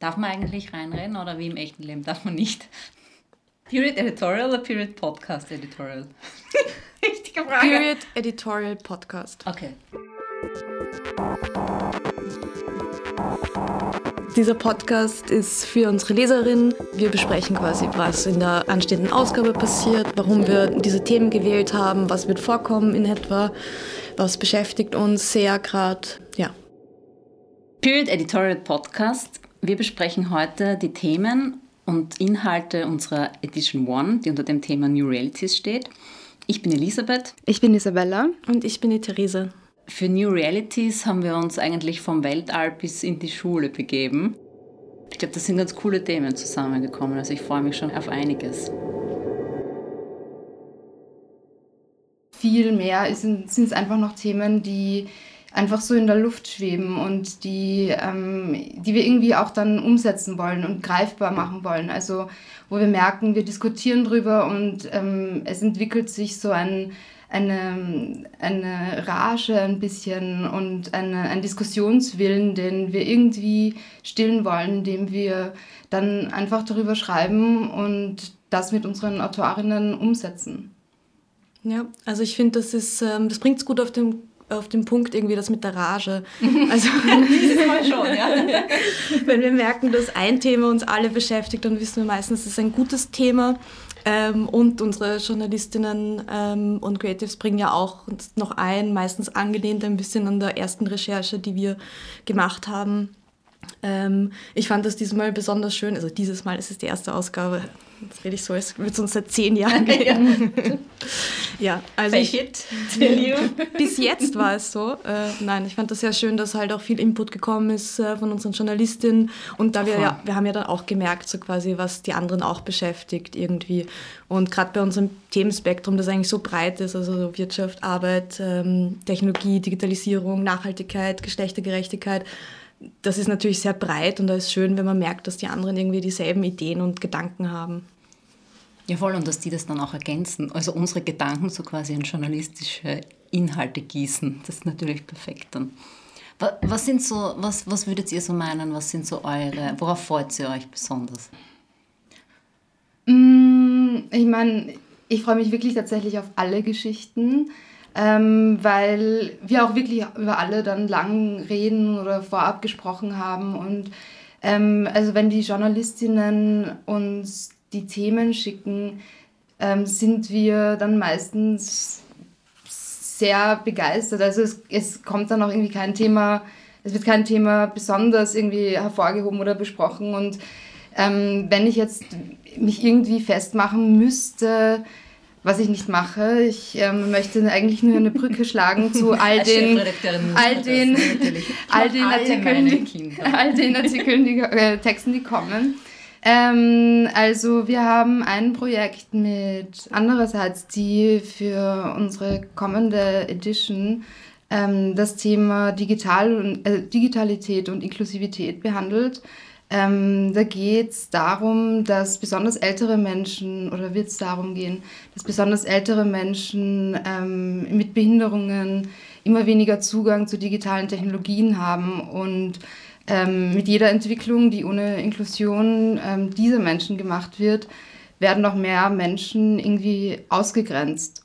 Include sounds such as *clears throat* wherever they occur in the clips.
Darf man eigentlich reinreden oder wie im echten Leben darf man nicht? Period Editorial oder Period Podcast Editorial? *laughs* Richtige Frage. Period Editorial Podcast. Okay. Dieser Podcast ist für unsere Leserinnen. Wir besprechen quasi, was in der anstehenden Ausgabe passiert, warum wir diese Themen gewählt haben, was wird vorkommen in etwa, was beschäftigt uns sehr gerade. Ja. Period Editorial Podcast. Wir besprechen heute die Themen und Inhalte unserer Edition One, die unter dem Thema New Realities steht. Ich bin Elisabeth. Ich bin Isabella. Und ich bin die Therese. Für New Realities haben wir uns eigentlich vom Weltall bis in die Schule begeben. Ich glaube, das sind ganz coole Themen zusammengekommen. Also ich freue mich schon auf einiges. Viel mehr sind es einfach noch Themen, die einfach so in der Luft schweben und die, ähm, die wir irgendwie auch dann umsetzen wollen und greifbar machen wollen. Also wo wir merken, wir diskutieren drüber und ähm, es entwickelt sich so ein, eine, eine Rage ein bisschen und eine, ein Diskussionswillen, den wir irgendwie stillen wollen, indem wir dann einfach darüber schreiben und das mit unseren Autorinnen umsetzen. Ja, also ich finde, das ist, ähm, das bringt es gut auf den auf den Punkt irgendwie das mit der Rage. *laughs* Also schon, ja. *laughs* wenn wir merken, dass ein Thema uns alle beschäftigt, dann wissen wir meistens, es ist ein gutes Thema. Ähm, und unsere Journalistinnen ähm, und Creatives bringen ja auch noch ein, meistens angelehnt ein bisschen an der ersten Recherche, die wir gemacht haben. Ähm, ich fand das diesmal besonders schön, also dieses Mal ist es die erste Ausgabe, Jetzt rede ich so, als würde es uns seit zehn Jahren *laughs* gehen. ja, *laughs* also ich, it, *laughs* bis jetzt war es so. Äh, nein, ich fand das sehr schön, dass halt auch viel Input gekommen ist äh, von unseren Journalistinnen und da wir ja, wir haben ja dann auch gemerkt, so quasi, was die anderen auch beschäftigt irgendwie. Und gerade bei unserem Themenspektrum, das eigentlich so breit ist, also Wirtschaft, Arbeit, ähm, Technologie, Digitalisierung, Nachhaltigkeit, Geschlechtergerechtigkeit, das ist natürlich sehr breit und da ist schön, wenn man merkt, dass die anderen irgendwie dieselben Ideen und Gedanken haben. Ja, voll, und dass die das dann auch ergänzen. Also unsere Gedanken so quasi in journalistische Inhalte gießen. Das ist natürlich perfekt dann. Was sind so, was, was würdet ihr so meinen, was sind so eure, worauf freut ihr euch besonders? Mm, ich meine, ich freue mich wirklich tatsächlich auf alle Geschichten ähm, weil wir auch wirklich über alle dann lang reden oder vorab gesprochen haben. Und ähm, also wenn die Journalistinnen uns die Themen schicken, ähm, sind wir dann meistens sehr begeistert. Also es, es kommt dann auch irgendwie kein Thema, es wird kein Thema besonders irgendwie hervorgehoben oder besprochen. Und ähm, wenn ich jetzt mich irgendwie festmachen müsste, was ich nicht mache. Ich ähm, möchte eigentlich nur eine Brücke schlagen zu all den, *laughs* all den, all den Artikeln, die, *laughs* all den Artikeln, die, äh, Texten, die kommen. Ähm, also wir haben ein Projekt mit andererseits, die für unsere kommende Edition ähm, das Thema Digital und, äh, Digitalität und Inklusivität behandelt. Ähm, da geht es darum, dass besonders ältere Menschen, oder wird es darum gehen, dass besonders ältere Menschen ähm, mit Behinderungen immer weniger Zugang zu digitalen Technologien haben und ähm, mit jeder Entwicklung, die ohne Inklusion ähm, dieser Menschen gemacht wird, werden noch mehr Menschen irgendwie ausgegrenzt.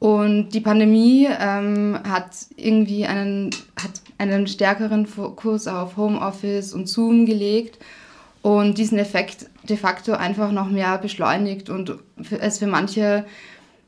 Und die Pandemie ähm, hat irgendwie einen, hat einen stärkeren Fokus auf Homeoffice und Zoom gelegt und diesen Effekt de facto einfach noch mehr beschleunigt und es für manche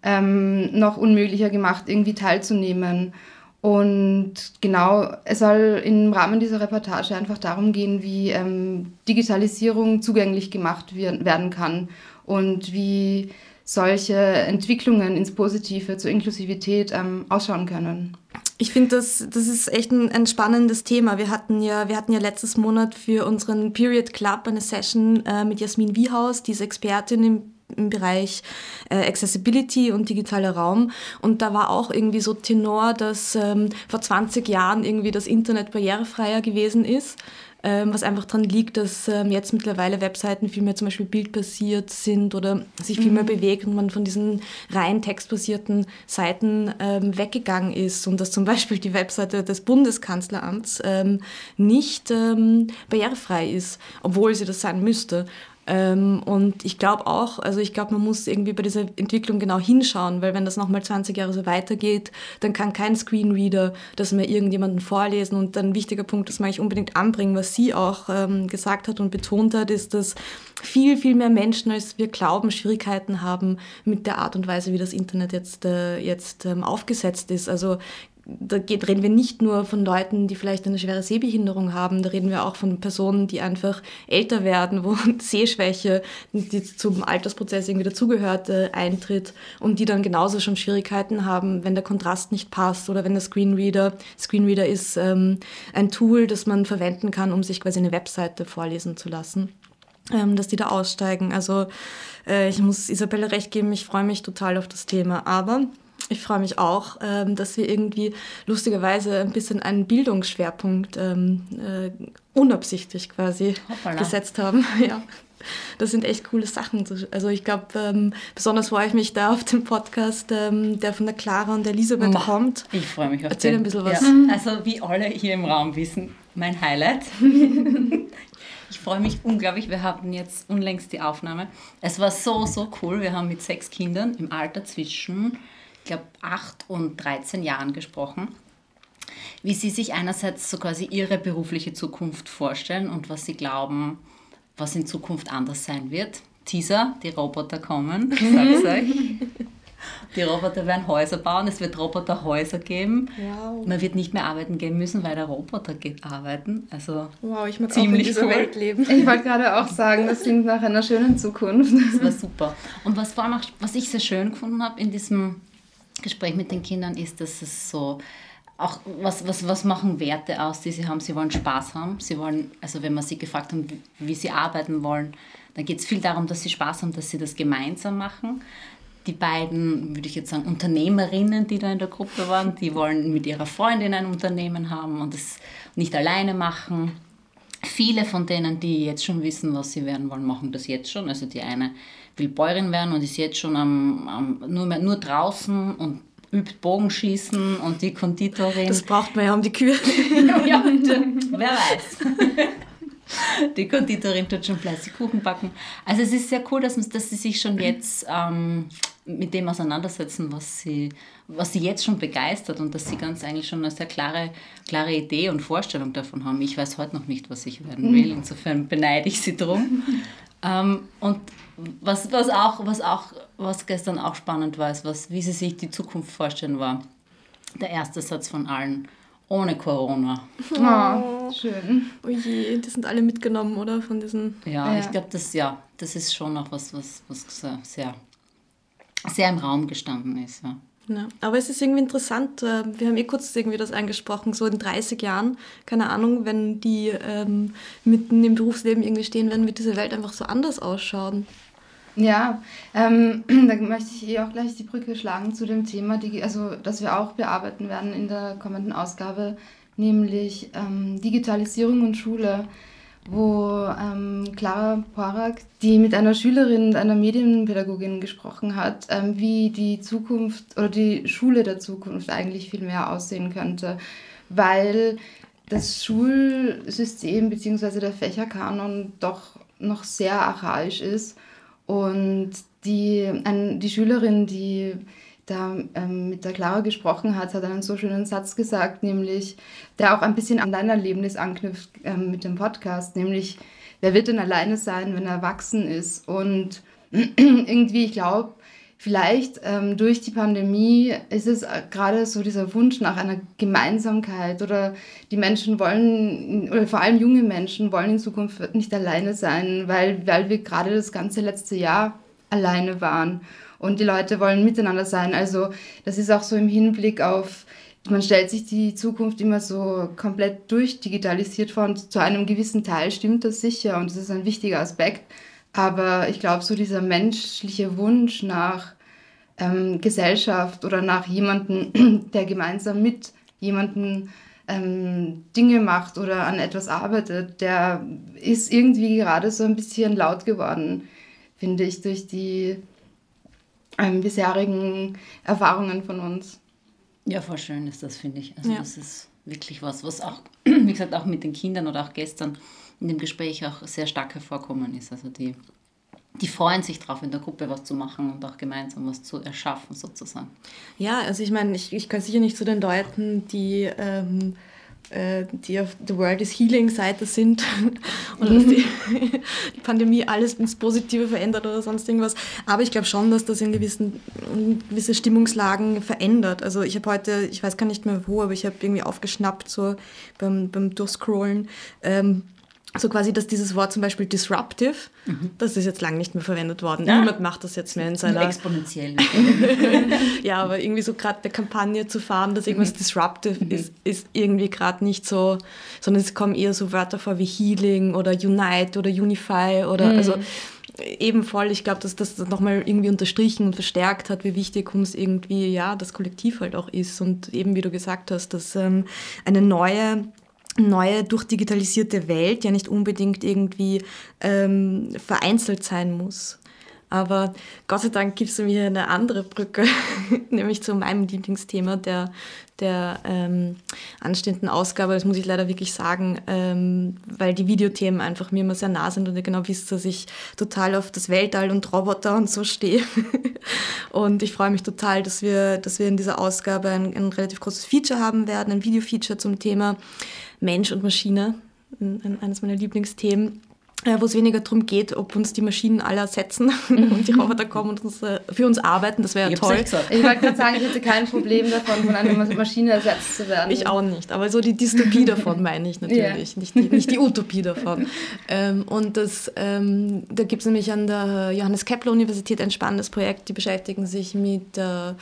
ähm, noch unmöglicher gemacht, irgendwie teilzunehmen. Und genau, es soll im Rahmen dieser Reportage einfach darum gehen, wie ähm, Digitalisierung zugänglich gemacht werden kann und wie solche Entwicklungen ins Positive zur Inklusivität ähm, ausschauen können. Ich finde, das, das ist echt ein, ein, spannendes Thema. Wir hatten, ja, wir hatten ja letztes Monat für unseren Period Club eine Session äh, mit Jasmin Wiehaus, die ist Expertin im im Bereich äh, Accessibility und digitaler Raum. Und da war auch irgendwie so Tenor, dass ähm, vor 20 Jahren irgendwie das Internet barrierefreier gewesen ist was einfach daran liegt, dass ähm, jetzt mittlerweile Webseiten viel mehr zum Beispiel bildbasiert sind oder sich viel mehr mhm. bewegt und man von diesen rein textbasierten Seiten ähm, weggegangen ist und dass zum *laughs* Beispiel die Webseite des Bundeskanzleramts ähm, nicht ähm, barrierefrei ist, obwohl sie das sein müsste. Ähm, und ich glaube auch, also ich glaube, man muss irgendwie bei dieser Entwicklung genau hinschauen, weil wenn das nochmal 20 Jahre so weitergeht, dann kann kein Screenreader das mehr irgendjemanden vorlesen. Und ein wichtiger Punkt, das mag ich unbedingt anbringen, was sie auch ähm, gesagt hat und betont hat, ist, dass viel, viel mehr Menschen, als wir glauben, Schwierigkeiten haben mit der Art und Weise, wie das Internet jetzt, äh, jetzt ähm, aufgesetzt ist. Also da geht, reden wir nicht nur von Leuten, die vielleicht eine schwere Sehbehinderung haben, da reden wir auch von Personen, die einfach älter werden, wo *laughs* Sehschwäche, die zum Altersprozess irgendwie dazugehört, äh, eintritt und die dann genauso schon Schwierigkeiten haben, wenn der Kontrast nicht passt oder wenn der Screenreader, Screenreader ist ähm, ein Tool, das man verwenden kann, um sich quasi eine Webseite vorlesen zu lassen. Ähm, dass die da aussteigen. Also äh, ich muss Isabelle recht geben, ich freue mich total auf das Thema. Aber ich freue mich auch, ähm, dass wir irgendwie lustigerweise ein bisschen einen Bildungsschwerpunkt ähm, äh, unabsichtlich quasi Hoppala. gesetzt haben. *laughs* ja. Das sind echt coole Sachen. Also ich glaube, ähm, besonders freue ich mich da auf den Podcast, ähm, der von der Clara und der Elisabeth Ma, kommt. Ich freue mich auf Erzähl den. ein bisschen was. Ja. Also wie alle hier im Raum wissen, mein Highlight. *laughs* ich freue mich unglaublich. Wir hatten jetzt unlängst die Aufnahme. Es war so, so cool. Wir haben mit sechs Kindern im Alter zwischen glaube, 8 und 13 Jahren gesprochen, wie sie sich einerseits so quasi ihre berufliche Zukunft vorstellen und was sie glauben, was in Zukunft anders sein wird. Teaser, die Roboter kommen, ich *laughs* sag's euch. Die Roboter werden Häuser bauen, es wird Roboterhäuser geben. Wow. Man wird nicht mehr arbeiten gehen müssen, weil der Roboter geht arbeiten. Also wow, ich mag ziemlich auch in dieser cool. Welt leben. Ich wollte gerade auch sagen, das klingt nach einer schönen Zukunft. Das war super. Und was, vor allem auch, was ich sehr schön gefunden habe in diesem Gespräch mit den Kindern ist, dass es so auch was, was, was machen Werte aus, die sie haben? Sie wollen Spaß haben. Sie wollen, also wenn man sie gefragt hat, wie, wie sie arbeiten wollen, dann geht es viel darum, dass sie Spaß haben, dass sie das gemeinsam machen. Die beiden, würde ich jetzt sagen, Unternehmerinnen, die da in der Gruppe waren, die wollen mit ihrer Freundin ein Unternehmen haben und es nicht alleine machen. Viele von denen, die jetzt schon wissen, was sie werden wollen, machen das jetzt schon. Also die eine will Bäuerin werden und ist jetzt schon am, am nur, mehr, nur draußen und übt Bogenschießen und die Konditorin. Das braucht man ja um die Kühe. *laughs* ja, wer weiß. *laughs* Die Konditorin tut schon fleißig Kuchen backen. Also es ist sehr cool, dass, dass sie sich schon jetzt ähm, mit dem auseinandersetzen, was sie, was sie jetzt schon begeistert und dass sie ganz eigentlich schon eine sehr klare, klare Idee und Vorstellung davon haben. Ich weiß heute noch nicht, was ich werden will. Insofern beneide ich sie drum. *laughs* ähm, und was, was, auch, was, auch, was gestern auch spannend war, ist, was, wie sie sich die Zukunft vorstellen war. Der erste Satz von allen. Ohne Corona. Oh, oh schön. Oh je, die sind alle mitgenommen, oder? Von diesen. Ja, ja. ich glaube, das, ja, das ist schon noch was, was, was sehr, sehr im Raum gestanden ist. Ja. Ja, aber es ist irgendwie interessant, äh, wir haben eh kurz irgendwie das angesprochen, so in 30 Jahren, keine Ahnung, wenn die ähm, mitten im Berufsleben irgendwie stehen werden, wird diese Welt einfach so anders ausschauen. Ja, ähm, *clears throat* da möchte ich eh auch gleich die Brücke schlagen zu dem Thema, die, also, das wir auch bearbeiten werden in der kommenden Ausgabe, nämlich ähm, Digitalisierung und Schule wo ähm, Clara Porak, die mit einer Schülerin, einer Medienpädagogin gesprochen hat, ähm, wie die Zukunft oder die Schule der Zukunft eigentlich viel mehr aussehen könnte, weil das Schulsystem bzw. der Fächerkanon doch noch sehr archaisch ist und die, ein, die Schülerin, die da ähm, mit der Clara gesprochen hat, hat einen so schönen Satz gesagt, nämlich, der auch ein bisschen an dein Erlebnis anknüpft ähm, mit dem Podcast, nämlich, wer wird denn alleine sein, wenn er erwachsen ist? Und *clears throat* irgendwie, ich glaube, vielleicht ähm, durch die Pandemie ist es gerade so dieser Wunsch nach einer Gemeinsamkeit oder die Menschen wollen, oder vor allem junge Menschen wollen in Zukunft nicht alleine sein, weil, weil wir gerade das ganze letzte Jahr alleine waren und die Leute wollen miteinander sein. Also das ist auch so im Hinblick auf, man stellt sich die Zukunft immer so komplett durchdigitalisiert vor und zu einem gewissen Teil stimmt das sicher und das ist ein wichtiger Aspekt. Aber ich glaube, so dieser menschliche Wunsch nach ähm, Gesellschaft oder nach jemandem, *clears throat* der gemeinsam mit jemandem ähm, Dinge macht oder an etwas arbeitet, der ist irgendwie gerade so ein bisschen laut geworden, finde ich, durch die ähm, bisherigen Erfahrungen von uns. Ja, voll schön ist das, finde ich. Also ja. das ist wirklich was, was auch, *clears throat* wie gesagt, auch mit den Kindern oder auch gestern in dem Gespräch auch sehr stark hervorkommen ist. Also die, die freuen sich drauf, in der Gruppe was zu machen und auch gemeinsam was zu erschaffen sozusagen. Ja, also ich meine, ich, ich gehöre sicher nicht zu den Leuten, die... Ähm, äh, die auf The World is Healing Seite sind *laughs* und dass die, *laughs* die, Pandemie alles ins Positive verändert oder sonst irgendwas. Aber ich glaube schon, dass das in gewissen in gewisse Stimmungslagen verändert. Also ich habe heute, ich weiß gar nicht mehr wo, aber ich habe irgendwie aufgeschnappt so beim, beim Durchscrollen, ähm, so quasi, dass dieses Wort zum Beispiel disruptive, mhm. das ist jetzt lange nicht mehr verwendet worden. Ja. Niemand macht das jetzt mehr in seiner... Exponentiell. *laughs* ja, aber irgendwie so gerade der Kampagne zu fahren, dass irgendwas mhm. disruptive mhm. ist, ist irgendwie gerade nicht so, sondern es kommen eher so Wörter vor wie Healing oder Unite oder Unify oder mhm. also eben voll, ich glaube, dass das nochmal irgendwie unterstrichen und verstärkt hat, wie wichtig uns irgendwie, ja, das Kollektiv halt auch ist und eben, wie du gesagt hast, dass ähm, eine neue neue, durchdigitalisierte Welt ja nicht unbedingt irgendwie ähm, vereinzelt sein muss. Aber Gott sei Dank gibt es mir eine andere Brücke, *laughs* nämlich zu meinem Lieblingsthema der, der ähm, anstehenden Ausgabe. Das muss ich leider wirklich sagen, ähm, weil die Videothemen einfach mir immer sehr nah sind und ihr genau wisst, dass ich total auf das Weltall und Roboter und so stehe. *laughs* und ich freue mich total, dass wir, dass wir in dieser Ausgabe ein, ein relativ großes Feature haben werden, ein Video-Feature zum Thema Mensch und Maschine, eines meiner Lieblingsthemen wo es weniger darum geht, ob uns die Maschinen alle ersetzen und *laughs* die Roboter kommen und uns, äh, für uns arbeiten. Das wäre ja toll. Ich wollte gerade sagen, ich hätte kein Problem davon, von einer Maschine ersetzt zu werden. Ich auch nicht, aber so die Dystopie *laughs* davon meine ich natürlich, yeah. nicht, die, nicht die Utopie davon. Ähm, und das, ähm, da gibt es nämlich an der Johannes Kepler Universität ein spannendes Projekt, die beschäftigen sich mit äh,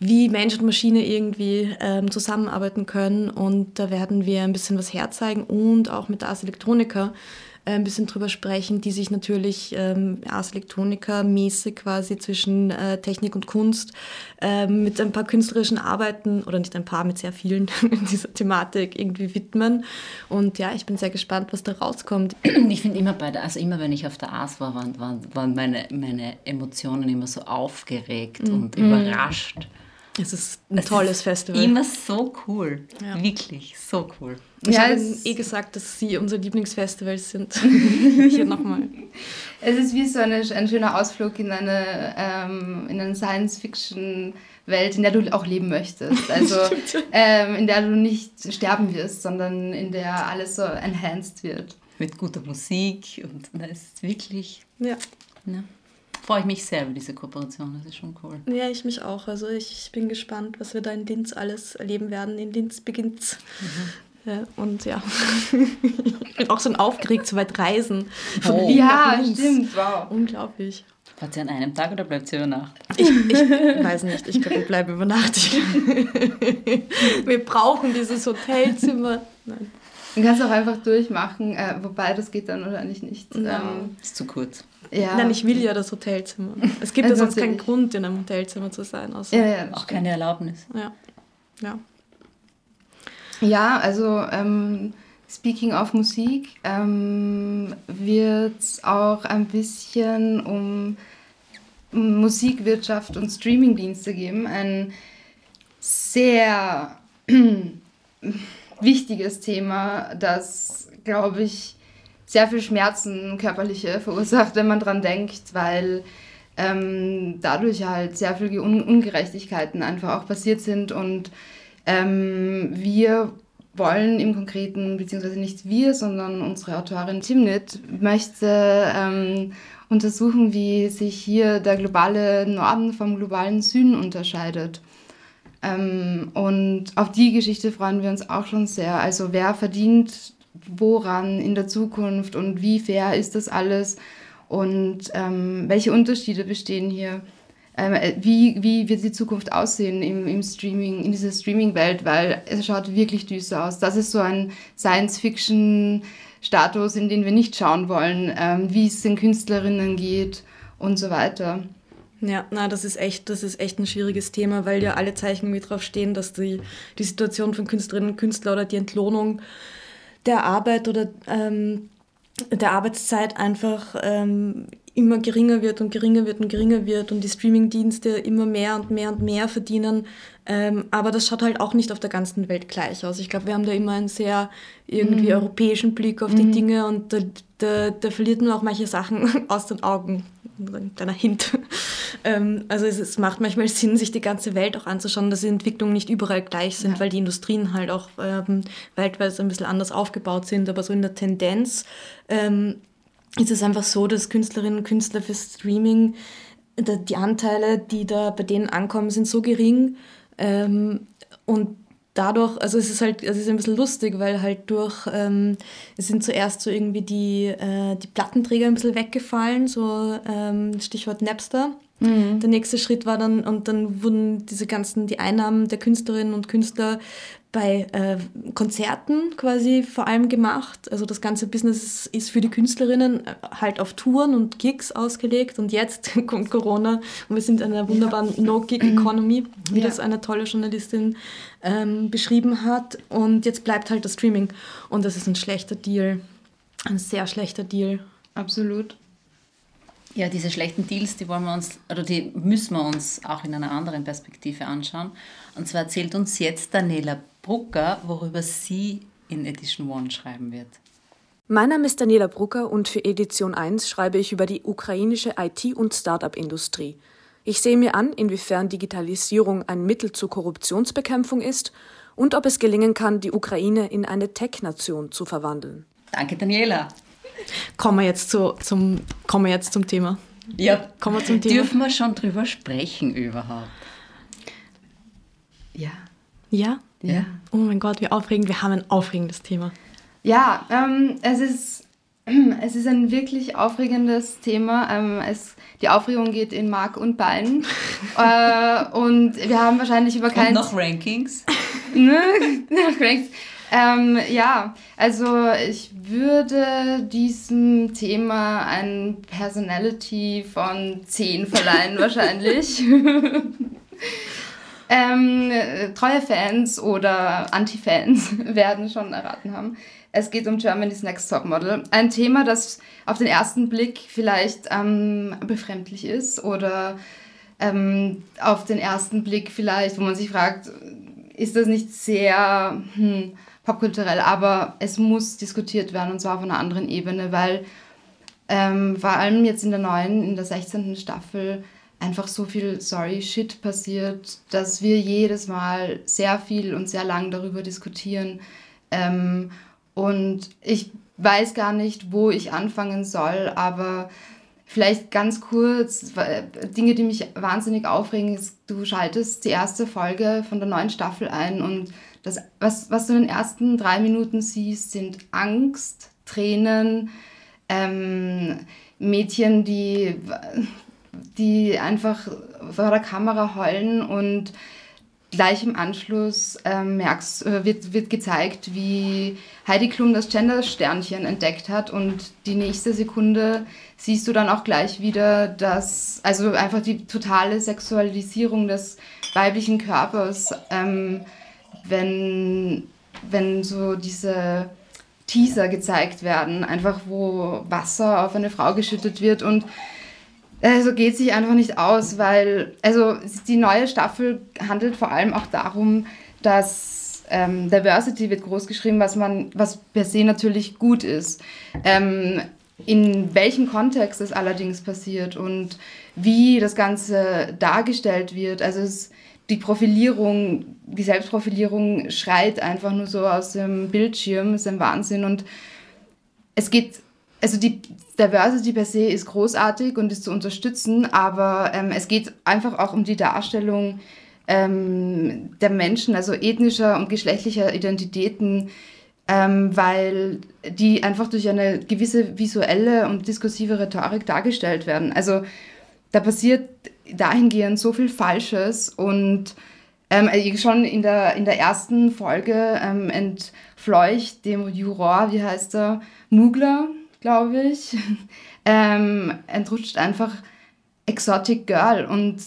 wie Mensch und Maschine irgendwie ähm, zusammenarbeiten können. Und da werden wir ein bisschen was herzeigen und auch mit der Ars Electronica äh, ein bisschen drüber sprechen, die sich natürlich ähm, Ars Electronica mäßig quasi zwischen äh, Technik und Kunst äh, mit ein paar künstlerischen Arbeiten oder nicht ein paar, mit sehr vielen *laughs* in dieser Thematik irgendwie widmen. Und ja, ich bin sehr gespannt, was da rauskommt. Ich finde immer bei der, also immer wenn ich auf der Ars war, waren, waren, waren meine, meine Emotionen immer so aufgeregt mhm. und überrascht. Es ist ein es tolles ist Festival. Immer so cool. Ja. Wirklich, so cool. Ich ja, habe eh gesagt, dass sie unser Lieblingsfestival sind. *laughs* Hier nochmal. Es ist wie so eine, ein schöner Ausflug in eine, ähm, in eine Science-Fiction-Welt, in der du auch leben möchtest. *laughs* Also ähm, in der du nicht sterben wirst, sondern in der alles so enhanced wird. Mit guter Musik und das ist wirklich... Ja. ja freue ich mich sehr über diese Kooperation. Das ist schon cool. Ja, ich mich auch. Also ich bin gespannt, was wir da in Linz alles erleben werden. In Linz beginnt mhm. Ja, und ja, ich *laughs* bin auch so aufgeregt, so weit reisen. Von oh. Ja, stimmt, wow. Unglaublich. Fahrt ihr an einem Tag oder bleibt ihr über Nacht? Ich, ich weiß nicht, ich glaube, wir bleiben über Nacht. *laughs* wir brauchen dieses Hotelzimmer. Nein. Man kann es auch einfach durchmachen, äh, wobei das geht dann wahrscheinlich nicht. No. Ähm, ist zu kurz. Ja. Nein, ich will ja das Hotelzimmer. Es gibt ja sonst keinen Grund, in einem Hotelzimmer zu sein. Außer ja, ja, auch keine Erlaubnis. Ja. Ja, ja also ähm, speaking of Musik, ähm, wird es auch ein bisschen um Musikwirtschaft und Streamingdienste geben. Ein sehr *clears throat* wichtiges Thema, das, glaube ich, sehr viel Schmerzen, körperliche verursacht, wenn man dran denkt, weil ähm, dadurch halt sehr viele Un Ungerechtigkeiten einfach auch passiert sind und ähm, wir wollen im Konkreten, beziehungsweise nicht wir, sondern unsere Autorin Timnit möchte ähm, untersuchen, wie sich hier der globale Norden vom globalen Süden unterscheidet. Ähm, und auf die Geschichte freuen wir uns auch schon sehr. Also wer verdient woran in der Zukunft und wie fair ist das alles und ähm, welche Unterschiede bestehen hier. Ähm, äh, wie, wie wird die Zukunft aussehen im, im Streaming, in dieser Streaming-Welt, weil es schaut wirklich düster aus. Das ist so ein Science-Fiction-Status, in den wir nicht schauen wollen, ähm, wie es den Künstlerinnen geht und so weiter. Ja, na, das ist echt, das ist echt ein schwieriges Thema, weil ja alle Zeichen mit drauf stehen, dass die, die Situation von Künstlerinnen und Künstlern oder die Entlohnung der Arbeit oder ähm, der Arbeitszeit einfach ähm, immer geringer wird und geringer wird und geringer wird und die Streamingdienste immer mehr und mehr und mehr verdienen. Ähm, aber das schaut halt auch nicht auf der ganzen Welt gleich aus. Ich glaube, wir haben da immer einen sehr irgendwie mhm. europäischen Blick auf mhm. die Dinge und da, da, da verliert man auch manche Sachen *laughs* aus den Augen ein kleiner Hint. ähm, also es, es, macht manchmal Sinn, sich die ganze Welt auch anzuschauen, dass die Entwicklungen nicht überall gleich sind, ja. weil die Industrien halt auch ähm, weltweit ein bisschen anders aufgebaut sind. Aber so in der Tendenz ähm, ist es einfach so, dass Künstlerinnen und Künstler für Streaming, die Anteile, die da bei denen ankommen, sind so gering. Ähm, und dadurch, also es ist halt, es ist ein bisschen lustig, weil halt durch, ähm, es sind zuerst so irgendwie die, äh, die Plattenträger ein bisschen weggefallen, so ähm, Stichwort Napster. Mhm. Der nächste Schritt war dann, und dann wurden diese ganzen, die Einnahmen der Künstlerinnen und Künstler bei äh, Konzerten quasi vor allem gemacht. Also das ganze Business ist für die Künstlerinnen äh, halt auf Touren und Gigs ausgelegt und jetzt *laughs* kommt Corona und wir sind in einer wunderbaren ja. No-Gig-Economy, wie ja. das eine tolle Journalistin ähm, beschrieben hat. Und jetzt bleibt halt das Streaming und das ist ein schlechter Deal, ein sehr schlechter Deal. Absolut. Ja, diese schlechten Deals, die wollen wir uns, oder die müssen wir uns auch in einer anderen Perspektive anschauen. Und zwar erzählt uns jetzt Daniela Brucker, worüber sie in Edition One schreiben wird. Mein Name ist Daniela Brucker und für Edition 1 schreibe ich über die ukrainische IT- und Start-up-Industrie. Ich sehe mir an, inwiefern Digitalisierung ein Mittel zur Korruptionsbekämpfung ist und ob es gelingen kann, die Ukraine in eine Tech-Nation zu verwandeln. Danke, Daniela. Kommen wir jetzt, zu, zum, kommen wir jetzt zum Thema. Ja, kommen wir zum Thema. Dürfen wir schon drüber sprechen überhaupt? Ja. Ja? Ja. Oh mein Gott, wie aufregend. Wir haben ein aufregendes Thema. Ja, ähm, es, ist, *clears throat* es ist ein wirklich aufregendes Thema. Ähm, es, die Aufregung geht in Mark und Bein. *laughs* äh, und wir haben wahrscheinlich über kein... Und noch Rankings. *laughs* ne? *laughs* noch Rankings. Ähm, ja, also ich würde diesem Thema ein Personality von 10 verleihen *laughs* wahrscheinlich. *laughs* ähm, treue Fans oder Anti-Fans *laughs* werden schon erraten haben. Es geht um Germany's Next Top Model. Ein Thema, das auf den ersten Blick vielleicht ähm, befremdlich ist oder ähm, auf den ersten Blick vielleicht, wo man sich fragt, ist das nicht sehr... Hm, popkulturell, aber es muss diskutiert werden und zwar auf einer anderen Ebene, weil ähm, vor allem jetzt in der neuen, in der 16. Staffel einfach so viel sorry Shit passiert, dass wir jedes Mal sehr viel und sehr lang darüber diskutieren. Ähm, und ich weiß gar nicht, wo ich anfangen soll, aber vielleicht ganz kurz, Dinge, die mich wahnsinnig aufregen, ist, du schaltest die erste Folge von der neuen Staffel ein und das, was, was du in den ersten drei Minuten siehst, sind Angst, Tränen, ähm, Mädchen, die, die einfach vor der Kamera heulen und gleich im Anschluss ähm, merkst, äh, wird, wird gezeigt, wie Heidi Klum das Gender-Sternchen entdeckt hat und die nächste Sekunde siehst du dann auch gleich wieder, dass, also einfach die totale Sexualisierung des weiblichen Körpers ähm, wenn, wenn so diese Teaser gezeigt werden, einfach wo Wasser auf eine Frau geschüttet wird und also geht sich einfach nicht aus, weil also die neue Staffel handelt vor allem auch darum, dass ähm, Diversity wird groß geschrieben, was man, was per se natürlich gut ist. Ähm, in welchem Kontext es allerdings passiert und wie das Ganze dargestellt wird. Also es die Profilierung, die Selbstprofilierung schreit einfach nur so aus dem Bildschirm, ist ein Wahnsinn. Und es geht, also die Diversity per se ist großartig und ist zu unterstützen, aber ähm, es geht einfach auch um die Darstellung ähm, der Menschen, also ethnischer und geschlechtlicher Identitäten, ähm, weil die einfach durch eine gewisse visuelle und diskursive Rhetorik dargestellt werden. Also da passiert dahingehend so viel Falsches und ähm, äh, schon in der, in der ersten Folge ähm, entfleucht dem Juror, wie heißt er, Mugler, glaube ich, *laughs* ähm, entrutscht einfach Exotic Girl und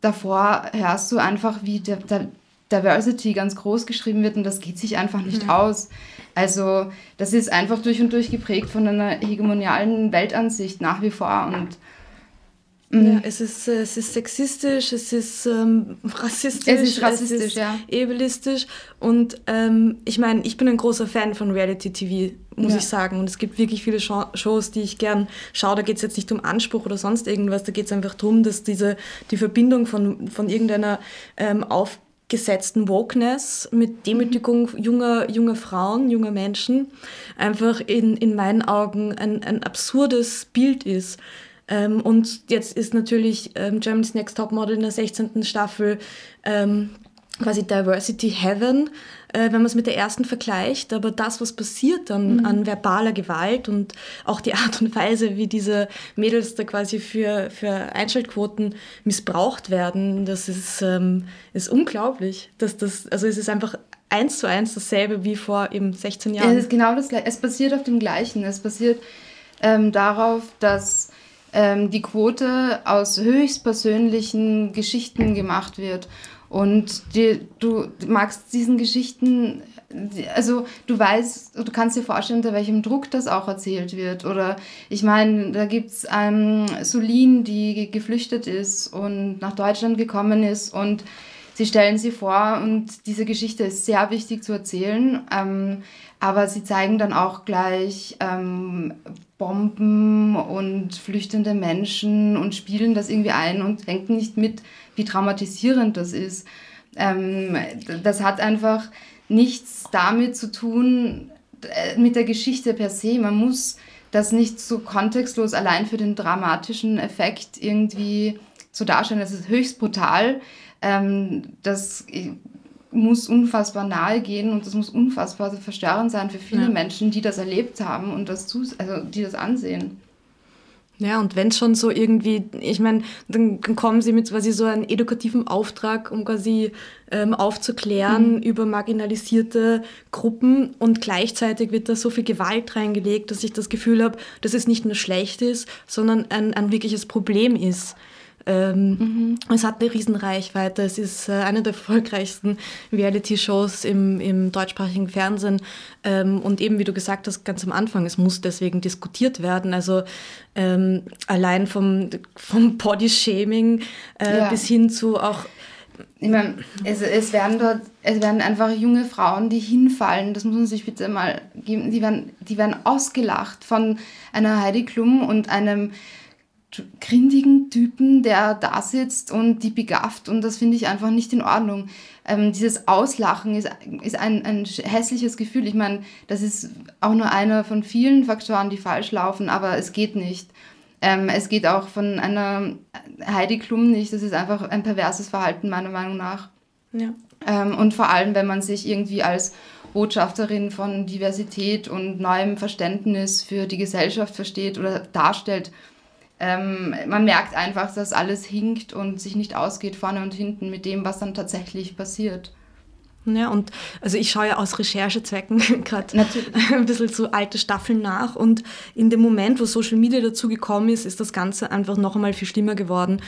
davor hörst du einfach, wie der, der Diversity ganz groß geschrieben wird und das geht sich einfach nicht mhm. aus. Also das ist einfach durch und durch geprägt von einer hegemonialen Weltansicht nach wie vor und ja, mhm. es ist, es ist sexistisch, es ist ähm, *laughs* rassistisch, es ist rassistisch, es ist ja. ableistisch. Und ähm, ich meine, ich bin ein großer Fan von Reality-TV, muss ja. ich sagen. Und es gibt wirklich viele Shows, die ich gern schaue. Da geht es jetzt nicht um Anspruch oder sonst irgendwas. Da geht es einfach darum, dass diese, die Verbindung von, von irgendeiner ähm, aufgesetzten Wokeness mit Demütigung junger, junger Frauen, junger Menschen einfach in, in meinen Augen ein, ein absurdes Bild ist. Ähm, und jetzt ist natürlich ähm, Germany's Next Top Model in der 16. Staffel ähm, quasi Diversity Heaven, äh, wenn man es mit der ersten vergleicht. Aber das, was passiert dann mhm. an verbaler Gewalt und auch die Art und Weise, wie diese Mädels da quasi für, für Einschaltquoten missbraucht werden, das ist, ähm, ist unglaublich. Dass das, also es ist einfach eins zu eins dasselbe wie vor eben 16 Jahren. Es ist genau das gleiche. Es basiert auf dem Gleichen. Es basiert ähm, darauf, dass ähm, die Quote aus höchstpersönlichen Geschichten gemacht wird. Und die, du magst diesen Geschichten, also du weißt, du kannst dir vorstellen, unter welchem Druck das auch erzählt wird. Oder ich meine, da gibt es ähm, Solin, die geflüchtet ist und nach Deutschland gekommen ist und sie stellen sie vor und diese Geschichte ist sehr wichtig zu erzählen. Ähm, aber sie zeigen dann auch gleich ähm, Bomben und flüchtende Menschen und spielen das irgendwie ein und denken nicht mit, wie traumatisierend das ist. Ähm, das hat einfach nichts damit zu tun, äh, mit der Geschichte per se. Man muss das nicht so kontextlos allein für den dramatischen Effekt irgendwie so darstellen. Das ist höchst brutal. Ähm, das muss unfassbar nahe gehen und das muss unfassbar verstörend sein für viele ja. Menschen, die das erlebt haben und das zu, also die das ansehen. Ja, und wenn es schon so irgendwie, ich meine, dann, dann, kommen sie mit quasi so einem edukativen Auftrag, um quasi ähm, aufzuklären mhm. über marginalisierte Gruppen und gleichzeitig wird da so viel Gewalt reingelegt, dass ich das Gefühl habe, dass es nicht nur schlecht ist, sondern ein, ein wirkliches Problem ist. Ähm, mhm. Es hat eine Riesenreichweite. Es ist äh, eine der erfolgreichsten Reality-Shows im, im deutschsprachigen Fernsehen. Ähm, und eben, wie du gesagt hast, ganz am Anfang, es muss deswegen diskutiert werden. Also ähm, allein vom, vom Body-Shaming äh, ja. bis hin zu auch ich meine, es, es werden dort, es werden einfach junge Frauen, die hinfallen, das muss man sich bitte mal geben, die werden, die werden ausgelacht von einer Heidi Klum und einem grindigen Typen, der da sitzt und die begafft und das finde ich einfach nicht in Ordnung. Ähm, dieses Auslachen ist, ist ein, ein hässliches Gefühl. Ich meine, das ist auch nur einer von vielen Faktoren, die falsch laufen, aber es geht nicht. Ähm, es geht auch von einer Heidi Klum nicht. Das ist einfach ein perverses Verhalten meiner Meinung nach. Ja. Ähm, und vor allem, wenn man sich irgendwie als Botschafterin von Diversität und neuem Verständnis für die Gesellschaft versteht oder darstellt, ähm, man merkt einfach, dass alles hinkt und sich nicht ausgeht vorne und hinten mit dem, was dann tatsächlich passiert. Ja, und also ich schaue ja aus Recherchezwecken *laughs* gerade *laughs* ein bisschen zu alte Staffeln nach und in dem Moment, wo Social Media dazu gekommen ist, ist das Ganze einfach noch einmal viel schlimmer geworden.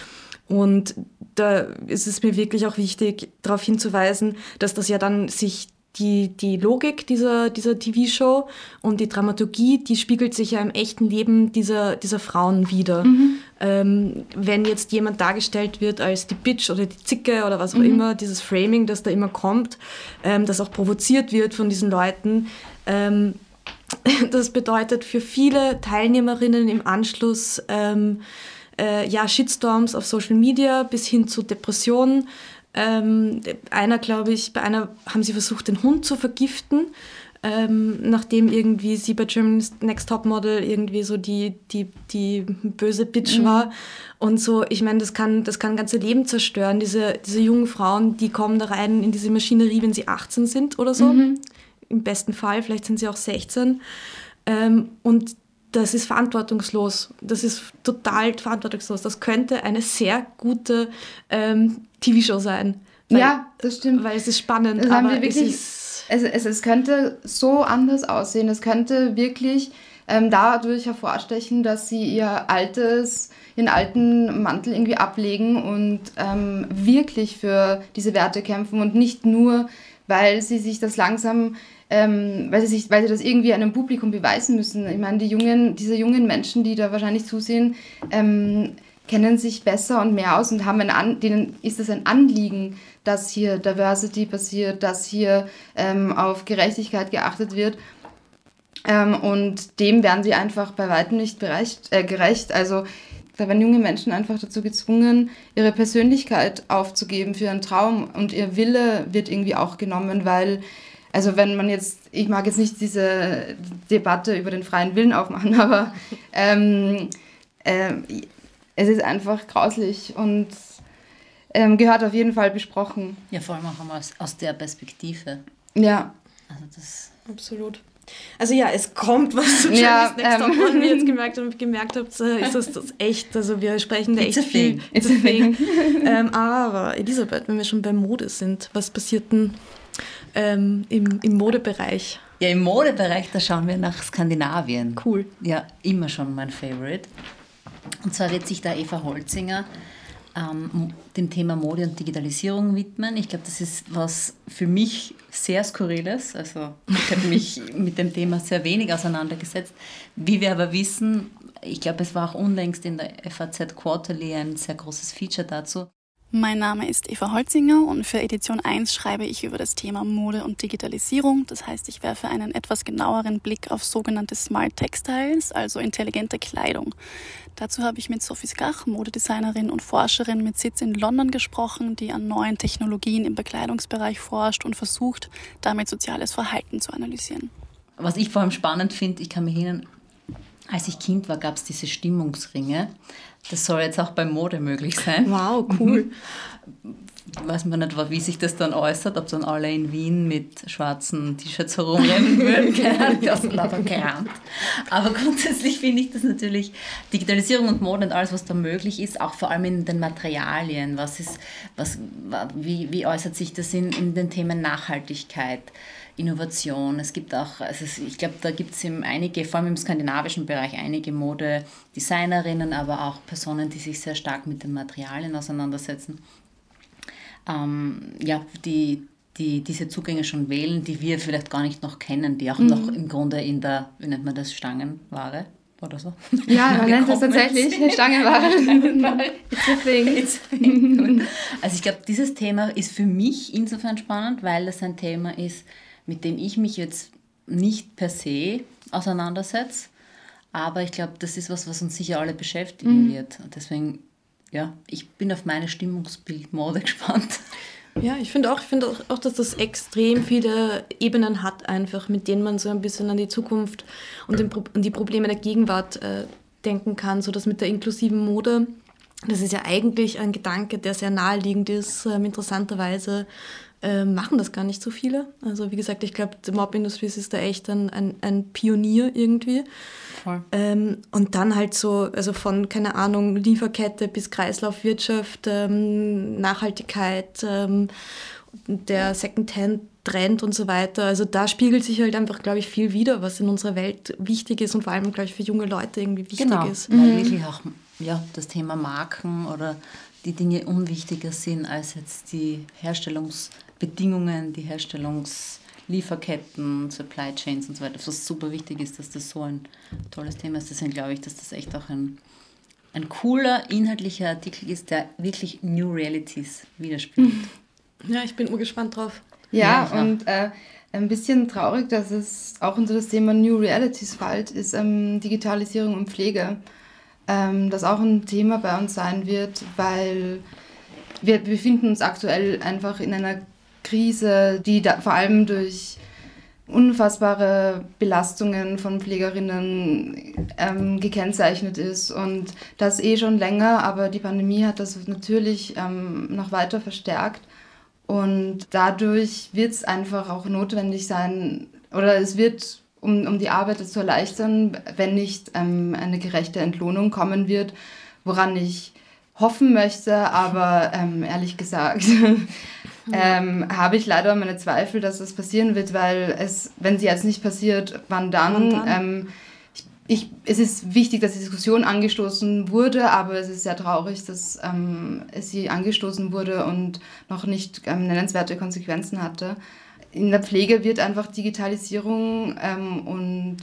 Und da ist es mir wirklich auch wichtig, darauf hinzuweisen, dass das ja dann sich die, die Logik dieser, dieser TV-Show und die Dramaturgie, die spiegelt sich ja im echten Leben dieser, dieser Frauen wieder. Mhm. Ähm, wenn jetzt jemand dargestellt wird als die Bitch oder die Zicke oder was auch mhm. immer, dieses Framing, das da immer kommt, ähm, das auch provoziert wird von diesen Leuten, ähm, *laughs* das bedeutet für viele Teilnehmerinnen im Anschluss ähm, äh, ja, Shitstorms auf Social Media bis hin zu Depressionen, ähm, einer, glaube ich, bei einer haben sie versucht, den Hund zu vergiften, ähm, nachdem irgendwie sie bei Germany's Next Top Model irgendwie so die, die, die böse Bitch mhm. war. Und so, ich meine, das kann, das kann ganze Leben zerstören. Diese, diese jungen Frauen, die kommen da rein in diese Maschinerie, wenn sie 18 sind oder so. Mhm. Im besten Fall, vielleicht sind sie auch 16. Ähm, und das ist verantwortungslos. Das ist total verantwortungslos. Das könnte eine sehr gute ähm, TV-Show sein. Weil, ja, das stimmt. Weil es ist spannend. Das aber wirklich, es, ist es, es, es könnte so anders aussehen. Es könnte wirklich ähm, dadurch hervorstechen, dass sie ihr altes, ihren alten Mantel irgendwie ablegen und ähm, wirklich für diese Werte kämpfen und nicht nur, weil sie sich das langsam ähm, weil, sie sich, weil sie das irgendwie einem Publikum beweisen müssen. Ich meine, die jungen, diese jungen Menschen, die da wahrscheinlich zusehen, ähm, kennen sich besser und mehr aus und haben ein An denen ist es ein Anliegen, dass hier Diversity passiert, dass hier ähm, auf Gerechtigkeit geachtet wird. Ähm, und dem werden sie einfach bei weitem nicht berecht, äh, gerecht. Also da werden junge Menschen einfach dazu gezwungen, ihre Persönlichkeit aufzugeben für ihren Traum und ihr Wille wird irgendwie auch genommen, weil, also wenn man jetzt, ich mag jetzt nicht diese Debatte über den freien Willen aufmachen, *laughs* aber ähm, äh, es ist einfach grauslich und ähm, gehört auf jeden Fall besprochen. Ja, vor allem auch aus, aus der Perspektive. Ja. Also das Absolut. Also ja, es kommt was zu ja, Next ähm. Top, wie ihr jetzt gemerkt, habt, gemerkt habt, äh, ist das, das echt, also wir sprechen da echt viel. It's *laughs* ähm, aber Elisabeth, wenn wir schon bei Mode sind, was passiert denn ähm, im, im Modebereich? Ja, im Modebereich, da schauen wir nach Skandinavien. Cool. Ja, immer schon mein Favorite. Und zwar wird sich da Eva Holzinger ähm, dem Thema Mode und Digitalisierung widmen. Ich glaube, das ist was für mich sehr Skurriles. Also ich habe mich *laughs* mit dem Thema sehr wenig auseinandergesetzt. Wie wir aber wissen, ich glaube, es war auch unlängst in der FAZ Quarterly ein sehr großes Feature dazu. Mein Name ist Eva Holzinger und für Edition 1 schreibe ich über das Thema Mode und Digitalisierung. Das heißt, ich werfe einen etwas genaueren Blick auf sogenannte Smart Textiles, also intelligente Kleidung. Dazu habe ich mit Sophie Skach, Modedesignerin und Forscherin mit Sitz in London gesprochen, die an neuen Technologien im Bekleidungsbereich forscht und versucht, damit soziales Verhalten zu analysieren. Was ich vor allem spannend finde, ich kann mich erinnern, als ich Kind war, gab es diese Stimmungsringe. Das soll jetzt auch bei Mode möglich sein. Wow, cool. weiß man nicht, wie sich das dann äußert, ob dann alle in Wien mit schwarzen T-Shirts herumrennen *laughs* würden, keine Ahnung, aus lauter gerannt. Aber grundsätzlich finde ich das natürlich, Digitalisierung und Mode und alles, was da möglich ist, auch vor allem in den Materialien, was ist, was, wie, wie äußert sich das in, in den Themen Nachhaltigkeit, Innovation. Es gibt auch, also ich glaube, da gibt es einige, vor allem im skandinavischen Bereich, einige Modedesignerinnen, aber auch Personen, die sich sehr stark mit den Materialien auseinandersetzen ähm, ja, die, die diese Zugänge schon wählen, die wir vielleicht gar nicht noch kennen, die auch mhm. noch im Grunde in der, wie nennt man das, Stangenware oder so. Ja, man nennt das tatsächlich eine *laughs* Stangenware. It's a thing. It's a thing. Also ich glaube, dieses Thema ist für mich insofern spannend, weil das ein Thema ist, mit dem ich mich jetzt nicht per se auseinandersetze, aber ich glaube, das ist was, was uns sicher alle beschäftigen mhm. wird. Und deswegen ja, ich bin auf meine Stimmungsbildmode *laughs* gespannt. Ja, ich finde auch, find auch, auch, dass das extrem viele Ebenen hat, einfach, mit denen man so ein bisschen an die Zukunft und den, an die Probleme der Gegenwart äh, denken kann. So das mit der inklusiven Mode, das ist ja eigentlich ein Gedanke, der sehr naheliegend ist. Ähm, interessanterweise äh, machen das gar nicht so viele. Also wie gesagt, ich glaube, Mob Industries ist da echt ein, ein, ein Pionier irgendwie. Voll. Ähm, und dann halt so, also von, keine Ahnung, Lieferkette bis Kreislaufwirtschaft, ähm, Nachhaltigkeit, ähm, der Secondhand-Trend und so weiter. Also da spiegelt sich halt einfach, glaube ich, viel wieder, was in unserer Welt wichtig ist und vor allem, glaube ich, für junge Leute irgendwie wichtig genau, ist. Weil mhm. wirklich auch ja, das Thema Marken oder die Dinge unwichtiger sind als jetzt die Herstellungsbedingungen, die Herstellungs Lieferketten, Supply Chains und so weiter, was super wichtig ist, dass das so ein tolles Thema ist. Deswegen glaube ich, dass das echt auch ein, ein cooler inhaltlicher Artikel ist, der wirklich New Realities widerspiegelt. *laughs* Ja, ich bin urgespannt drauf. Ja, ja und äh, ein bisschen traurig, dass es auch unter das Thema New Realities fällt, ist ähm, Digitalisierung und Pflege. Ähm, das auch ein Thema bei uns sein wird, weil wir befinden uns aktuell einfach in einer Krise, die da vor allem durch unfassbare Belastungen von Pflegerinnen ähm, gekennzeichnet ist und das eh schon länger, aber die Pandemie hat das natürlich ähm, noch weiter verstärkt und dadurch wird es einfach auch notwendig sein oder es wird, um, um die Arbeit zu erleichtern, wenn nicht ähm, eine gerechte Entlohnung kommen wird, woran ich hoffen möchte, aber ähm, ehrlich gesagt *laughs* ähm, habe ich leider meine Zweifel, dass das passieren wird, weil es, wenn sie jetzt nicht passiert, wann dann? Wann dann? Ähm, ich, ich, es ist wichtig, dass die Diskussion angestoßen wurde, aber es ist sehr traurig, dass ähm, sie angestoßen wurde und noch nicht ähm, nennenswerte Konsequenzen hatte. In der Pflege wird einfach Digitalisierung ähm, und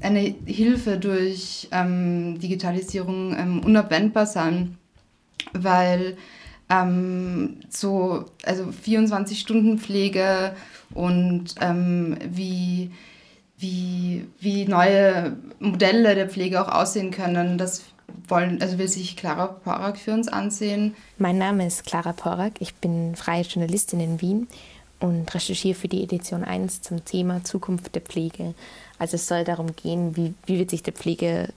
eine Hilfe durch ähm, Digitalisierung ähm, unabwendbar sein, weil ähm, so also 24 Stunden Pflege und wie wie, wie neue Modelle der Pflege auch aussehen können. Das wollen, also will sich Clara Porak für uns ansehen. Mein Name ist Clara Porak, ich bin freie Journalistin in Wien und recherchiere für die Edition 1 zum Thema Zukunft der Pflege. Also es soll darum gehen, wie, wie wird sich der Pflege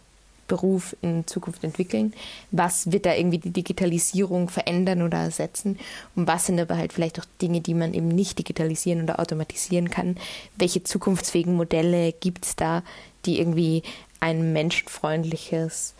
Beruf in Zukunft entwickeln? Was wird da irgendwie die Digitalisierung verändern oder ersetzen? Und was sind aber halt vielleicht auch Dinge, die man eben nicht digitalisieren oder automatisieren kann? Welche zukunftsfähigen Modelle gibt es da, die irgendwie ein menschenfreundliches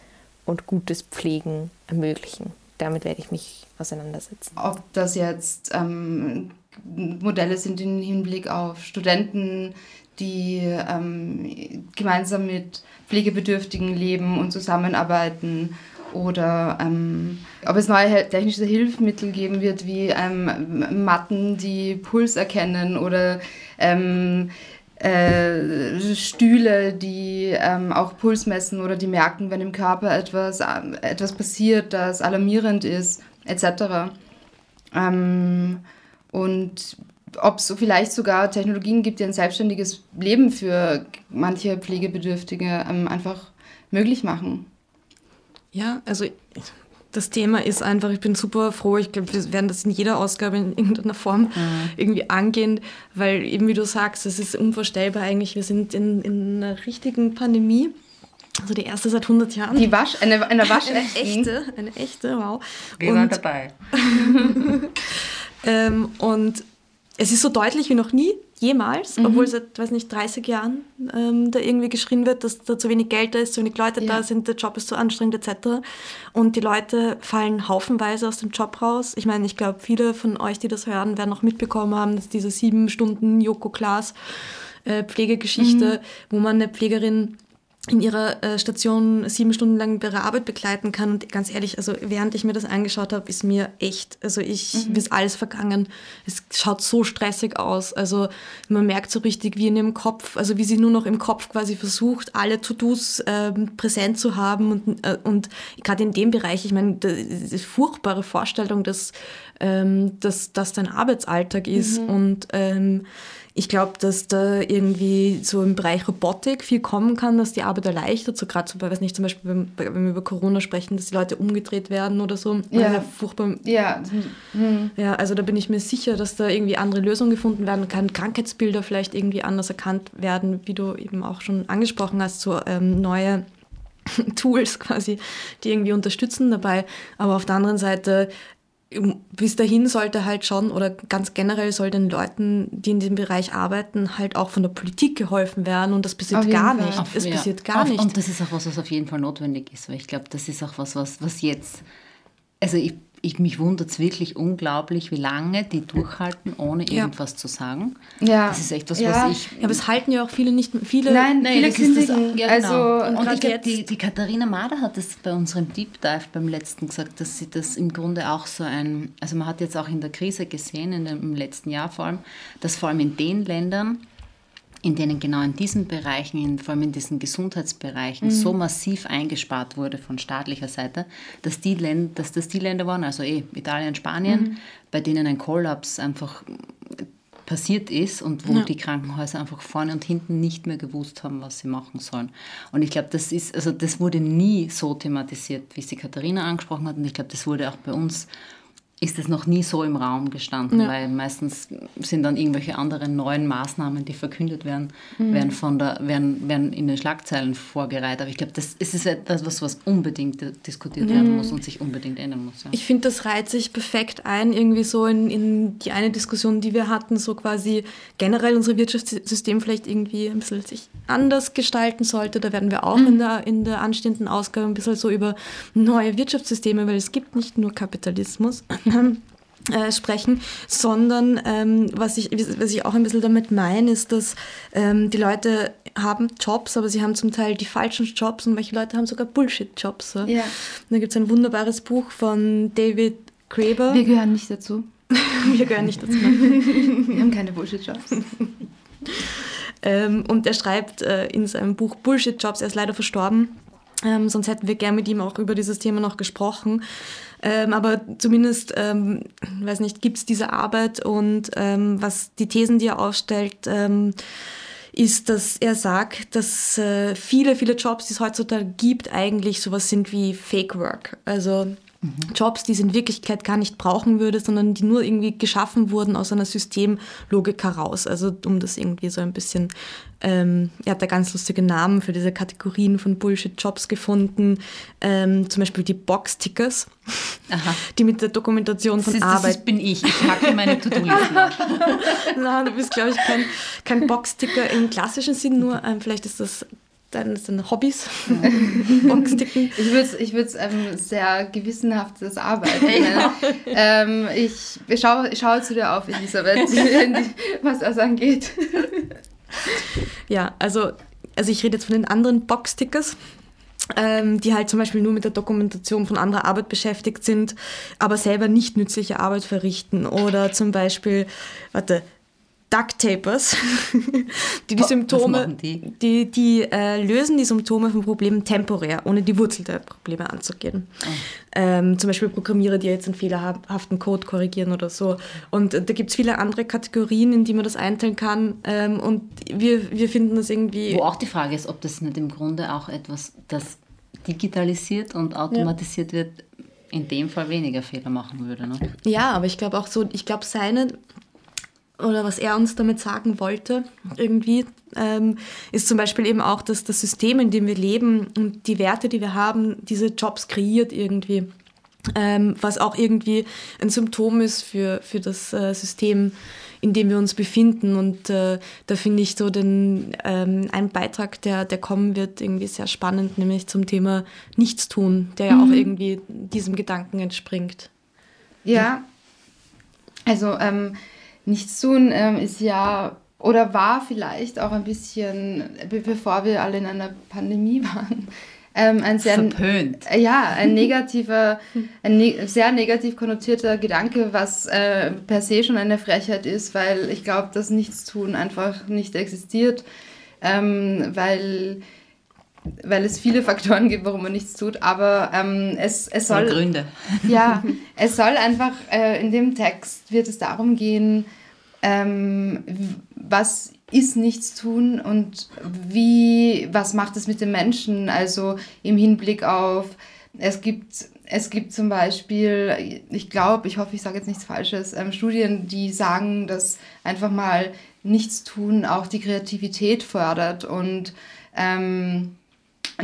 und gutes Pflegen ermöglichen? Damit werde ich mich auseinandersetzen. Ob das jetzt ähm, Modelle sind im Hinblick auf Studenten, die ähm, gemeinsam mit Pflegebedürftigen leben und zusammenarbeiten oder ähm, ob es neue technische Hilfsmittel geben wird, wie ähm, Matten, die Puls erkennen oder ähm, äh, Stühle, die ähm, auch Puls messen oder die merken, wenn im Körper etwas, äh, etwas passiert, das alarmierend ist, etc. Ähm, und ob es vielleicht sogar Technologien gibt, die ein selbstständiges Leben für manche Pflegebedürftige ähm, einfach möglich machen. Ja, also das Thema ist einfach, ich bin super froh, ich glaube, wir werden das in jeder Ausgabe in irgendeiner Form mhm. irgendwie angehen, weil eben wie du sagst, es ist unvorstellbar eigentlich, wir sind in, in einer richtigen Pandemie. Also die erste seit 100 Jahren. Die Wasch, eine, eine Waschechte. eine echte, eine echte, wow. Wir waren dabei. *laughs* ähm, und es ist so deutlich wie noch nie, jemals, mhm. obwohl seit, weiß nicht, 30 Jahren ähm, da irgendwie geschrien wird, dass da zu wenig Geld da ist, zu wenig Leute ja. da sind, der Job ist zu anstrengend etc. Und die Leute fallen haufenweise aus dem Job raus. Ich meine, ich glaube, viele von euch, die das hören, werden noch mitbekommen haben, dass diese sieben Stunden Joko Klaas äh, Pflegegeschichte, mhm. wo man eine Pflegerin in ihrer äh, Station sieben Stunden lang bei ihrer Arbeit begleiten kann. Und ganz ehrlich, also während ich mir das angeschaut habe, ist mir echt, also ich, mhm. mir ist alles vergangen. Es schaut so stressig aus. Also man merkt so richtig, wie in ihrem Kopf, also wie sie nur noch im Kopf quasi versucht, alle To-Dos äh, präsent zu haben. Und, äh, und gerade in dem Bereich, ich meine, die furchtbare Vorstellung, dass, ähm, dass das dein Arbeitsalltag ist mhm. und ähm, ich glaube, dass da irgendwie so im Bereich Robotik viel kommen kann, dass die Arbeit erleichtert. So gerade so bei, weiß nicht, zum Beispiel, wenn, wenn wir über Corona sprechen, dass die Leute umgedreht werden oder so. Ja. ja furchtbar. Ja. Mhm. Ja, also da bin ich mir sicher, dass da irgendwie andere Lösungen gefunden werden kann. Krankheitsbilder vielleicht irgendwie anders erkannt werden, wie du eben auch schon angesprochen hast, so ähm, neue *laughs* Tools quasi, die irgendwie unterstützen dabei. Aber auf der anderen Seite bis dahin sollte halt schon oder ganz generell soll den Leuten, die in diesem Bereich arbeiten, halt auch von der Politik geholfen werden und das passiert gar Fall. nicht. Auf, es ja. passiert gar auf, nicht. Und das ist auch was, was auf jeden Fall notwendig ist, weil ich glaube, das ist auch was, was, was jetzt, also ich ich, mich wundert es wirklich unglaublich, wie lange die durchhalten, ohne irgendwas ja. zu sagen. Ja. Das ist echt was, ja. was ich. Ja, aber es halten ja auch viele nicht viele. Nein, nein viele das ist das, ja, also, genau. Und, und ich glaube, die, die Katharina Mader hat das bei unserem Deep Dive beim letzten gesagt, dass sie das im Grunde auch so ein. Also man hat jetzt auch in der Krise gesehen, in dem, im letzten Jahr vor allem, dass vor allem in den Ländern, in denen genau in diesen Bereichen, in, vor allem in diesen Gesundheitsbereichen, mhm. so massiv eingespart wurde von staatlicher Seite, dass, die Länder, dass das die Länder waren, also eh Italien, Spanien, mhm. bei denen ein Kollaps einfach passiert ist und wo ja. die Krankenhäuser einfach vorne und hinten nicht mehr gewusst haben, was sie machen sollen. Und ich glaube, das ist, also das wurde nie so thematisiert, wie sie Katharina angesprochen hat. Und ich glaube, das wurde auch bei uns ist es noch nie so im Raum gestanden, ja. weil meistens sind dann irgendwelche anderen neuen Maßnahmen, die verkündet werden, mhm. werden, von der, werden, werden in den Schlagzeilen vorgereiht. Aber ich glaube, das ist etwas, was unbedingt diskutiert mhm. werden muss und sich unbedingt ändern muss. Ja. Ich finde, das reiht sich perfekt ein, irgendwie so in, in die eine Diskussion, die wir hatten, so quasi generell unser Wirtschaftssystem vielleicht irgendwie ein bisschen sich anders gestalten sollte. Da werden wir auch mhm. in, der, in der anstehenden Ausgabe ein bisschen so über neue Wirtschaftssysteme, weil es gibt nicht nur Kapitalismus, äh, sprechen, sondern ähm, was, ich, was ich auch ein bisschen damit meine, ist, dass ähm, die Leute haben Jobs, aber sie haben zum Teil die falschen Jobs und manche Leute haben sogar Bullshit-Jobs. So. Ja. Da gibt es ein wunderbares Buch von David Graeber. Wir gehören nicht dazu. *laughs* Wir gehören nicht dazu. Wir haben keine Bullshit-Jobs. *laughs* ähm, und er schreibt äh, in seinem Buch Bullshit-Jobs, er ist leider verstorben, ähm, sonst hätten wir gern mit ihm auch über dieses Thema noch gesprochen. Ähm, aber zumindest, ähm, weiß nicht, gibt es diese Arbeit und ähm, was die Thesen, die er aufstellt, ähm, ist, dass er sagt, dass äh, viele, viele Jobs, die es heutzutage gibt, eigentlich sowas sind wie Fake Work. Also. Jobs, die es in Wirklichkeit gar nicht brauchen würde, sondern die nur irgendwie geschaffen wurden aus einer Systemlogik heraus. Also um das irgendwie so ein bisschen, ähm, er hat da ganz lustige Namen für diese Kategorien von Bullshit-Jobs gefunden, ähm, zum Beispiel die Box-Tickers, die mit der Dokumentation von das ist, Arbeit... Das bin ich, ich hacke meine To-Do-Listen Nein, du bist, glaube ich, kein, kein Box-Ticker im klassischen Sinn, nur ähm, vielleicht ist das deine sind Hobbys? *laughs* Boxticken? Ich würde es ich ähm, sehr gewissenhaftes Arbeiten ja. ähm, ich, ich, schaue, ich schaue zu dir auf, Elisabeth, *laughs* was das angeht. Ja, also, also ich rede jetzt von den anderen Boxtickers. Ähm, die halt zum Beispiel nur mit der Dokumentation von anderer Arbeit beschäftigt sind, aber selber nicht nützliche Arbeit verrichten. Oder zum Beispiel, warte, Ducktapers, *laughs* die die Symptome, die? Die, die äh, lösen die Symptome von Problemen temporär, ohne die Wurzel der Probleme anzugehen. Oh. Ähm, zum Beispiel Programmierer, die jetzt einen fehlerhaften Code korrigieren oder so. Und äh, da gibt es viele andere Kategorien, in die man das einteilen kann. Ähm, und wir, wir finden das irgendwie. Wo auch die Frage ist, ob das nicht im Grunde auch etwas, das digitalisiert und automatisiert ja. wird, in dem Fall weniger Fehler machen würde. Ne? Ja, aber ich glaube auch so, ich glaube, seine oder was er uns damit sagen wollte, irgendwie, ähm, ist zum Beispiel eben auch, dass das System, in dem wir leben und die Werte, die wir haben, diese Jobs kreiert irgendwie. Ähm, was auch irgendwie ein Symptom ist für, für das äh, System, in dem wir uns befinden. Und äh, da finde ich so den, ähm, einen Beitrag, der, der kommen wird, irgendwie sehr spannend, nämlich zum Thema Nichtstun, der ja mhm. auch irgendwie diesem Gedanken entspringt. Ja, also ähm, Nichts tun ähm, ist ja oder war vielleicht auch ein bisschen, bevor wir alle in einer Pandemie *laughs* waren, ähm, ein sehr verpönt. Ja, ein negativer, ein ne sehr negativ konnotierter Gedanke, was äh, per se schon eine Frechheit ist, weil ich glaube, dass Nichtstun einfach nicht existiert, ähm, weil weil es viele Faktoren gibt, warum man nichts tut, aber ähm, es, es soll... Gründe. *laughs* Ja, *laughs* es soll einfach, äh, in dem Text wird es darum gehen, ähm, was ist nichts tun und wie, was macht es mit den Menschen, also im Hinblick auf, es gibt es gibt zum Beispiel, ich glaube, ich hoffe, ich sage jetzt nichts Falsches, ähm, Studien, die sagen, dass einfach mal nichts tun auch die Kreativität fördert und ähm,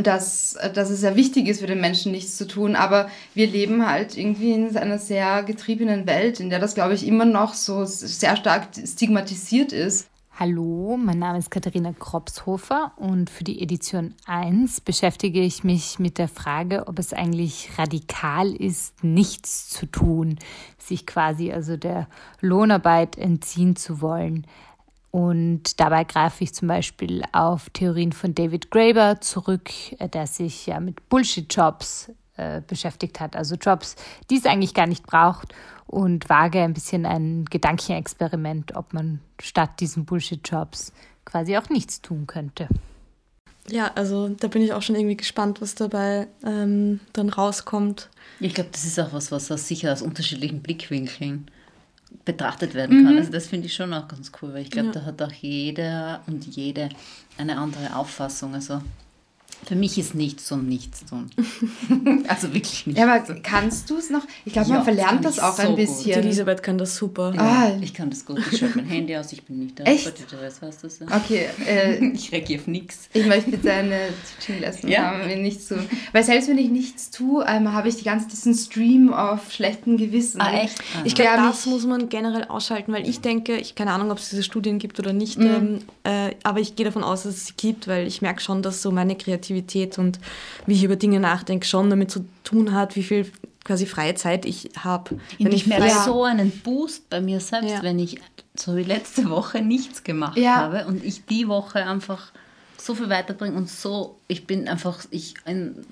dass, dass es sehr wichtig ist für den Menschen, nichts zu tun. Aber wir leben halt irgendwie in einer sehr getriebenen Welt, in der das, glaube ich, immer noch so sehr stark stigmatisiert ist. Hallo, mein Name ist Katharina Kropshofer und für die Edition 1 beschäftige ich mich mit der Frage, ob es eigentlich radikal ist, nichts zu tun, sich quasi also der Lohnarbeit entziehen zu wollen. Und dabei greife ich zum Beispiel auf Theorien von David Graeber zurück, äh, der sich ja mit Bullshit-Jobs äh, beschäftigt hat, also Jobs, die es eigentlich gar nicht braucht und wage ein bisschen ein Gedankenexperiment, ob man statt diesen Bullshit-Jobs quasi auch nichts tun könnte. Ja, also da bin ich auch schon irgendwie gespannt, was dabei ähm, dann rauskommt. Ich glaube, das ist auch was, was sicher aus unterschiedlichen Blickwinkeln betrachtet werden kann. Mhm. Also das finde ich schon auch ganz cool, weil ich glaube, ja. da hat auch jeder und jede eine andere Auffassung. Also für mich ist nichts und nichts tun. *laughs* also wirklich nichts. Ja, aber kannst du es noch? Ich glaube, man ja, verlernt das, das auch so ein bisschen. Gut. Elisabeth kann das super. Ja, ah. Ich kann das gut. Ich schalte mein Handy aus, ich bin nicht da. Echt? Heißt das. Okay. Äh, *laughs* ich reagiere auf nichts. Ich möchte bitte eine Teaching-Lesson *laughs* ja. haben, wenn nichts tun. Weil selbst wenn ich nichts tue, ähm, habe ich die ganze diesen Stream auf schlechten Gewissen. Ah, echt? Ah. Ich glaube, das muss man generell ausschalten, weil ich denke, ich keine Ahnung, ob es diese Studien gibt oder nicht, mhm. ähm, äh, aber ich gehe davon aus, dass es sie gibt, weil ich merke schon, dass so meine Kreativität und wie ich über Dinge nachdenke, schon damit zu tun hat, wie viel quasi freie Zeit ich habe. Wenn ich merke so einen Boost bei mir selbst, ja. wenn ich so wie letzte Woche nichts gemacht ja. habe und ich die Woche einfach so viel weiterbringe und so, ich bin einfach, ich ein,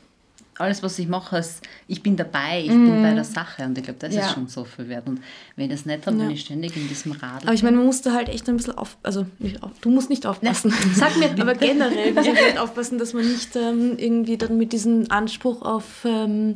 alles, was ich mache, ist, ich bin dabei, ich mm. bin bei mhm. der Sache und ich glaube, das ja. ist schon so viel wert. Und wenn ich das nicht habe, ja. bin ich ständig in diesem Rad. Aber ich meine, man muss da halt echt ein bisschen auf, also auf, du musst nicht aufpassen. Nein, sag mir. *laughs* Aber generell muss man *laughs* halt aufpassen, dass man nicht ähm, irgendwie dann mit diesem Anspruch auf ähm,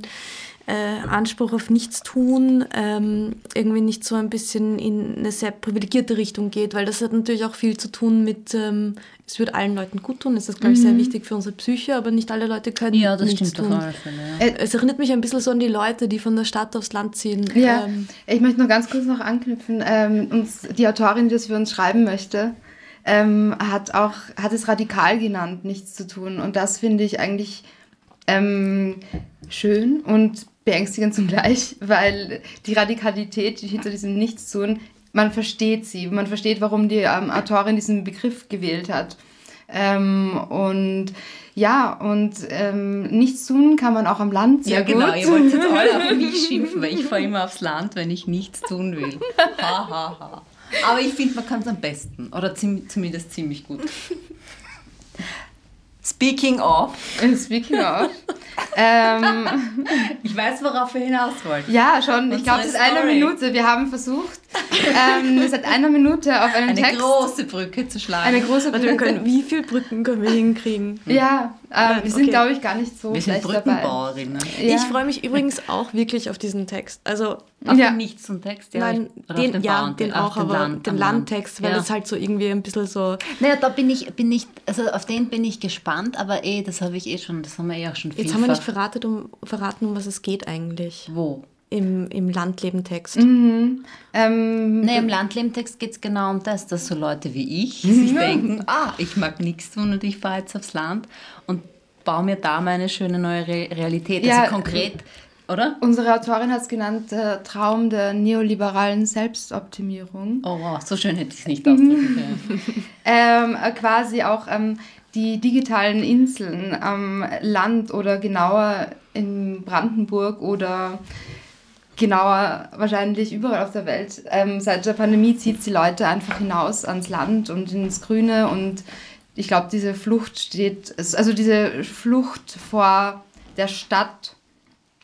äh, Anspruch auf Nichtstun ähm, irgendwie nicht so ein bisschen in eine sehr privilegierte Richtung geht, weil das hat natürlich auch viel zu tun mit, ähm, es wird allen Leuten gut tun, es ist, glaube ich, sehr mhm. wichtig für unsere Psyche, aber nicht alle Leute können Ja, das nichts stimmt tun. auf alle Fälle. Ja. Äh, es erinnert mich ein bisschen so an die Leute, die von der Stadt aufs Land ziehen. Ja, ähm, ich möchte noch ganz kurz noch anknüpfen. Ähm, uns, die Autorin, die das für uns schreiben möchte, ähm, hat auch hat es radikal genannt, nichts zu tun. Und das finde ich eigentlich ähm, schön und beängstigend zugleich, weil die Radikalität die hinter diesem Nichtstun, man versteht sie, man versteht, warum die ähm, Autorin diesen Begriff gewählt hat. Ähm, und ja, und ähm, nichts tun kann man auch am Land sehr Ja, genau, gut. ihr wollt jetzt *laughs* alle auf mich schimpfen, weil ich fahre immer aufs Land, wenn ich nichts tun will. Ha, ha, ha. Aber ich finde, man kann es am besten oder zumindest ziemlich gut. Speaking of. *laughs* Speaking of. ähm, *laughs* ich weiß, worauf wir hinaus wollten. Ja, schon. Ich glaube, seit einer Minute. Wir haben versucht, ähm, seit einer Minute auf einen eine Text... Eine große Brücke zu schlagen. Eine große Brücke. Können, wie viele Brücken können wir hinkriegen? Ja, ähm, wir sind, okay. glaube ich, gar nicht so Wir sind Brückenbauerinnen. Ja. Ich freue mich übrigens auch wirklich auf diesen Text. Also auf ja. den Nichts zum Text, ja. Nein, den, den, ja, den auch, den aber Land, den Landtext, weil ja. das halt so irgendwie ein bisschen so... Naja, da bin ich, bin ich, also auf den bin ich gespannt, aber eh, das habe ich eh schon, das haben wir eh auch schon viel Jetzt haben wir nicht verraten um, verraten, um was es geht eigentlich. Wo? Im, im Landleben-Text. Mhm. Ähm, nee, im Landleben-Text geht es genau um das, dass so Leute wie ich *laughs* sich denken, ah, ich mag nichts tun und ich fahre jetzt aufs Land baue mir da meine schöne neue Re Realität. Ja, also konkret oder? Unsere Autorin hat es genannt, äh, Traum der neoliberalen Selbstoptimierung. Oh wow, so schön hätte ich es nicht ausdrücken können. *laughs* ähm, äh, quasi auch ähm, die digitalen Inseln am Land oder genauer in Brandenburg oder genauer wahrscheinlich überall auf der Welt. Ähm, seit der Pandemie zieht die Leute einfach hinaus ans Land und ins Grüne und ich glaube, diese Flucht steht, also diese Flucht vor der Stadt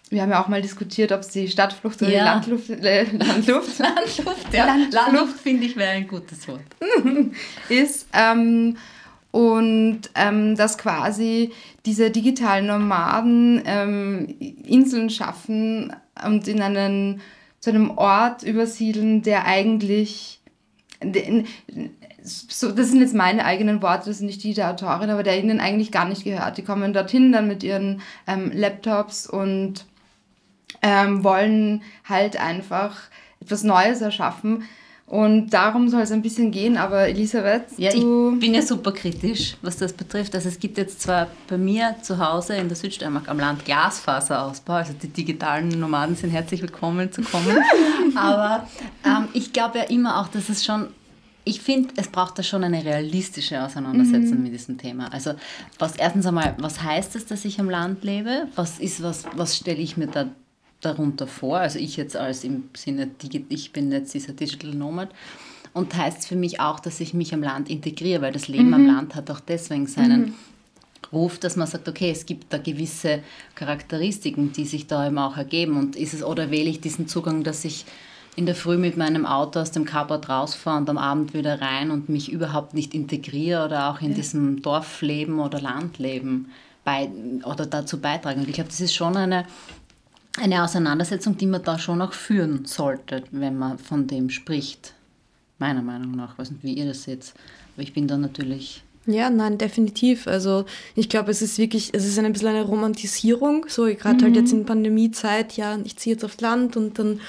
wir haben ja auch mal diskutiert, ob es die Stadtflucht oder ja. die Landluft, äh, Landluft, *laughs* Landluft, ja. Landluft, Landluft finde ich wäre ein gutes Wort. *laughs* ist. Ähm, und ähm, dass quasi diese digitalen Nomaden ähm, Inseln schaffen und in einen, zu einem Ort übersiedeln, der eigentlich, so, das sind jetzt meine eigenen Worte, das sind nicht die der Autorin, aber der ihnen eigentlich gar nicht gehört. Die kommen dorthin dann mit ihren ähm, Laptops und ähm, wollen halt einfach etwas Neues erschaffen. Und darum soll es ein bisschen gehen, aber Elisabeth, ja, du... ich bin ja super kritisch, was das betrifft. Also es gibt jetzt zwar bei mir zu Hause in der Südsteiermark am Land Glasfaserausbau, also die digitalen Nomaden sind herzlich willkommen zu kommen, *laughs* aber ähm, ich glaube ja immer auch, dass es schon ich finde, es braucht da schon eine realistische Auseinandersetzung mhm. mit diesem Thema. Also was erstens einmal, was heißt es, dass ich am Land lebe? Was ist was, was stelle ich mir da darunter vor. Also ich jetzt als im Sinne, ich bin jetzt dieser Digital Nomad. Und heißt für mich auch, dass ich mich am Land integriere, weil das Leben mhm. am Land hat auch deswegen seinen mhm. Ruf, dass man sagt, okay, es gibt da gewisse Charakteristiken, die sich da eben auch ergeben. Und ist es, oder wähle ich diesen Zugang, dass ich in der Früh mit meinem Auto aus dem Carport rausfahre und am Abend wieder rein und mich überhaupt nicht integriere oder auch in ja. diesem Dorfleben oder Landleben bei, oder dazu beitragen. Und ich glaube, das ist schon eine, eine Auseinandersetzung, die man da schon auch führen sollte, wenn man von dem spricht. Meiner Meinung nach. Ich weiß nicht, wie ihr das seht. Aber ich bin da natürlich. Ja, nein, definitiv. Also ich glaube, es ist wirklich, es ist ein bisschen eine Romantisierung. So gerade mhm. halt jetzt in Pandemiezeit, ja, ich ziehe jetzt aufs Land und dann,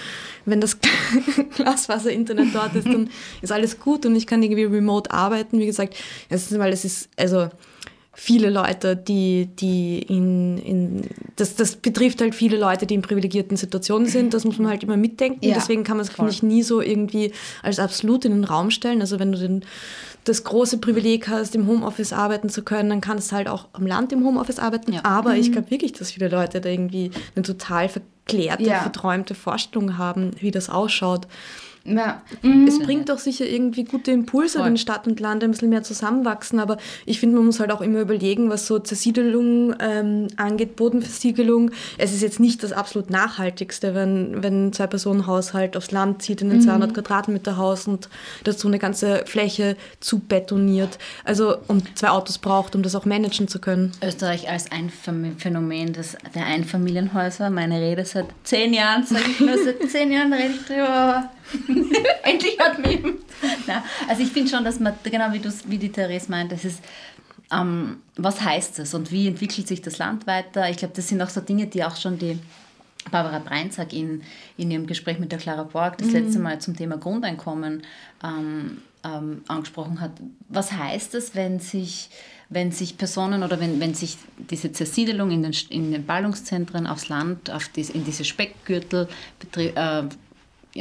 wenn das *laughs* Glaswasser-Internet dort ist, dann ist alles gut und ich kann irgendwie remote arbeiten. Wie gesagt, erstens mal, es ist, also viele Leute, die, die in, in das, das betrifft halt viele Leute, die in privilegierten Situationen sind. Das muss man halt immer mitdenken. Ja, Deswegen kann man es, finde ich, nie so irgendwie als absolut in den Raum stellen. Also wenn du den, das große Privileg hast, im Homeoffice arbeiten zu können, dann kannst du halt auch am Land im Homeoffice arbeiten. Ja. Aber mhm. ich glaube wirklich, dass viele Leute da irgendwie eine total verklärte, ja. verträumte Vorstellung haben, wie das ausschaut. Ja. Mhm. Es bringt doch sicher irgendwie gute Impulse, Voll. wenn Stadt und Land ein bisschen mehr zusammenwachsen, aber ich finde, man muss halt auch immer überlegen, was so Zersiedelung ähm, angeht, Bodenversiegelung. Es ist jetzt nicht das absolut Nachhaltigste, wenn, wenn zwei Personen Haushalt aufs Land zieht in ein mhm. 200 Quadratmeter Haus und dazu eine ganze Fläche zu betoniert. Also, und zwei Autos braucht, um das auch managen zu können. Österreich als ein Phänomen des, der Einfamilienhäuser. Meine Rede seit zehn Jahren, sage ich nur, seit zehn Jahren rede ich drüber. *laughs* Endlich hat mich. Na, also ich finde schon, dass man, genau wie, wie die Therese meint, das ist, ähm, was heißt das und wie entwickelt sich das Land weiter? Ich glaube, das sind auch so Dinge, die auch schon die Barbara Breinzak in, in ihrem Gespräch mit der Clara Borg das mhm. letzte Mal zum Thema Grundeinkommen ähm, ähm, angesprochen hat. Was heißt das, wenn sich wenn sich Personen oder wenn, wenn sich diese Zersiedelung in den, in den Ballungszentren aufs Land, auf dies, in diese Speckgürtel äh,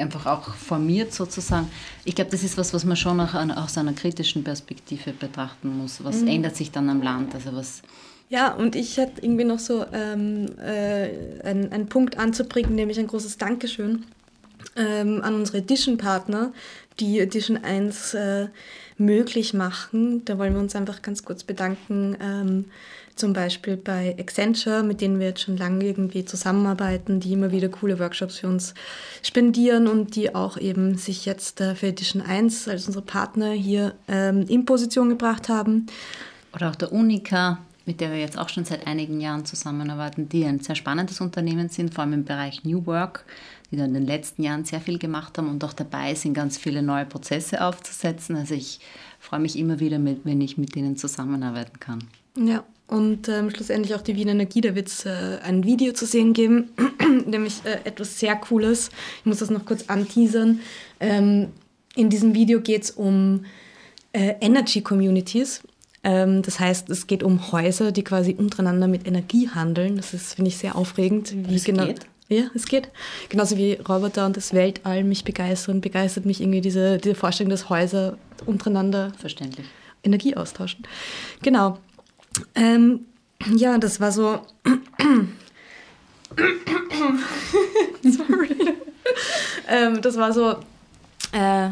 einfach auch formiert sozusagen. Ich glaube, das ist was, was man schon auch aus einer kritischen Perspektive betrachten muss. Was mhm. ändert sich dann am Land? Also was ja, und ich hätte irgendwie noch so ähm, äh, einen, einen Punkt anzubringen, nämlich ein großes Dankeschön ähm, an unsere Edition-Partner, die Edition 1 äh, möglich machen. Da wollen wir uns einfach ganz kurz bedanken. Ähm, zum Beispiel bei Accenture, mit denen wir jetzt schon lange irgendwie zusammenarbeiten, die immer wieder coole Workshops für uns spendieren und die auch eben sich jetzt äh, für Edition 1 als unsere Partner hier ähm, in Position gebracht haben. Oder auch der Unica, mit der wir jetzt auch schon seit einigen Jahren zusammenarbeiten, die ein sehr spannendes Unternehmen sind, vor allem im Bereich New Work, die da in den letzten Jahren sehr viel gemacht haben und auch dabei sind, ganz viele neue Prozesse aufzusetzen. Also ich freue mich immer wieder, mit, wenn ich mit denen zusammenarbeiten kann. Ja, und ähm, schlussendlich auch die Wiener Energie, da wird es äh, ein Video zu sehen geben, *clears throat* nämlich äh, etwas sehr Cooles. Ich muss das noch kurz anteasern. Ähm, in diesem Video geht es um äh, Energy Communities. Ähm, das heißt, es geht um Häuser, die quasi untereinander mit Energie handeln. Das ist, finde ich, sehr aufregend. Wie es genau, geht? Ja, es geht. Genauso wie Roboter und das Weltall mich begeistern, begeistert mich irgendwie diese, diese Vorstellung, dass Häuser untereinander Verständlich. Energie austauschen. Genau. Ähm, ja, das war so. *clears throat* Sorry. ähm, das war so. Äh,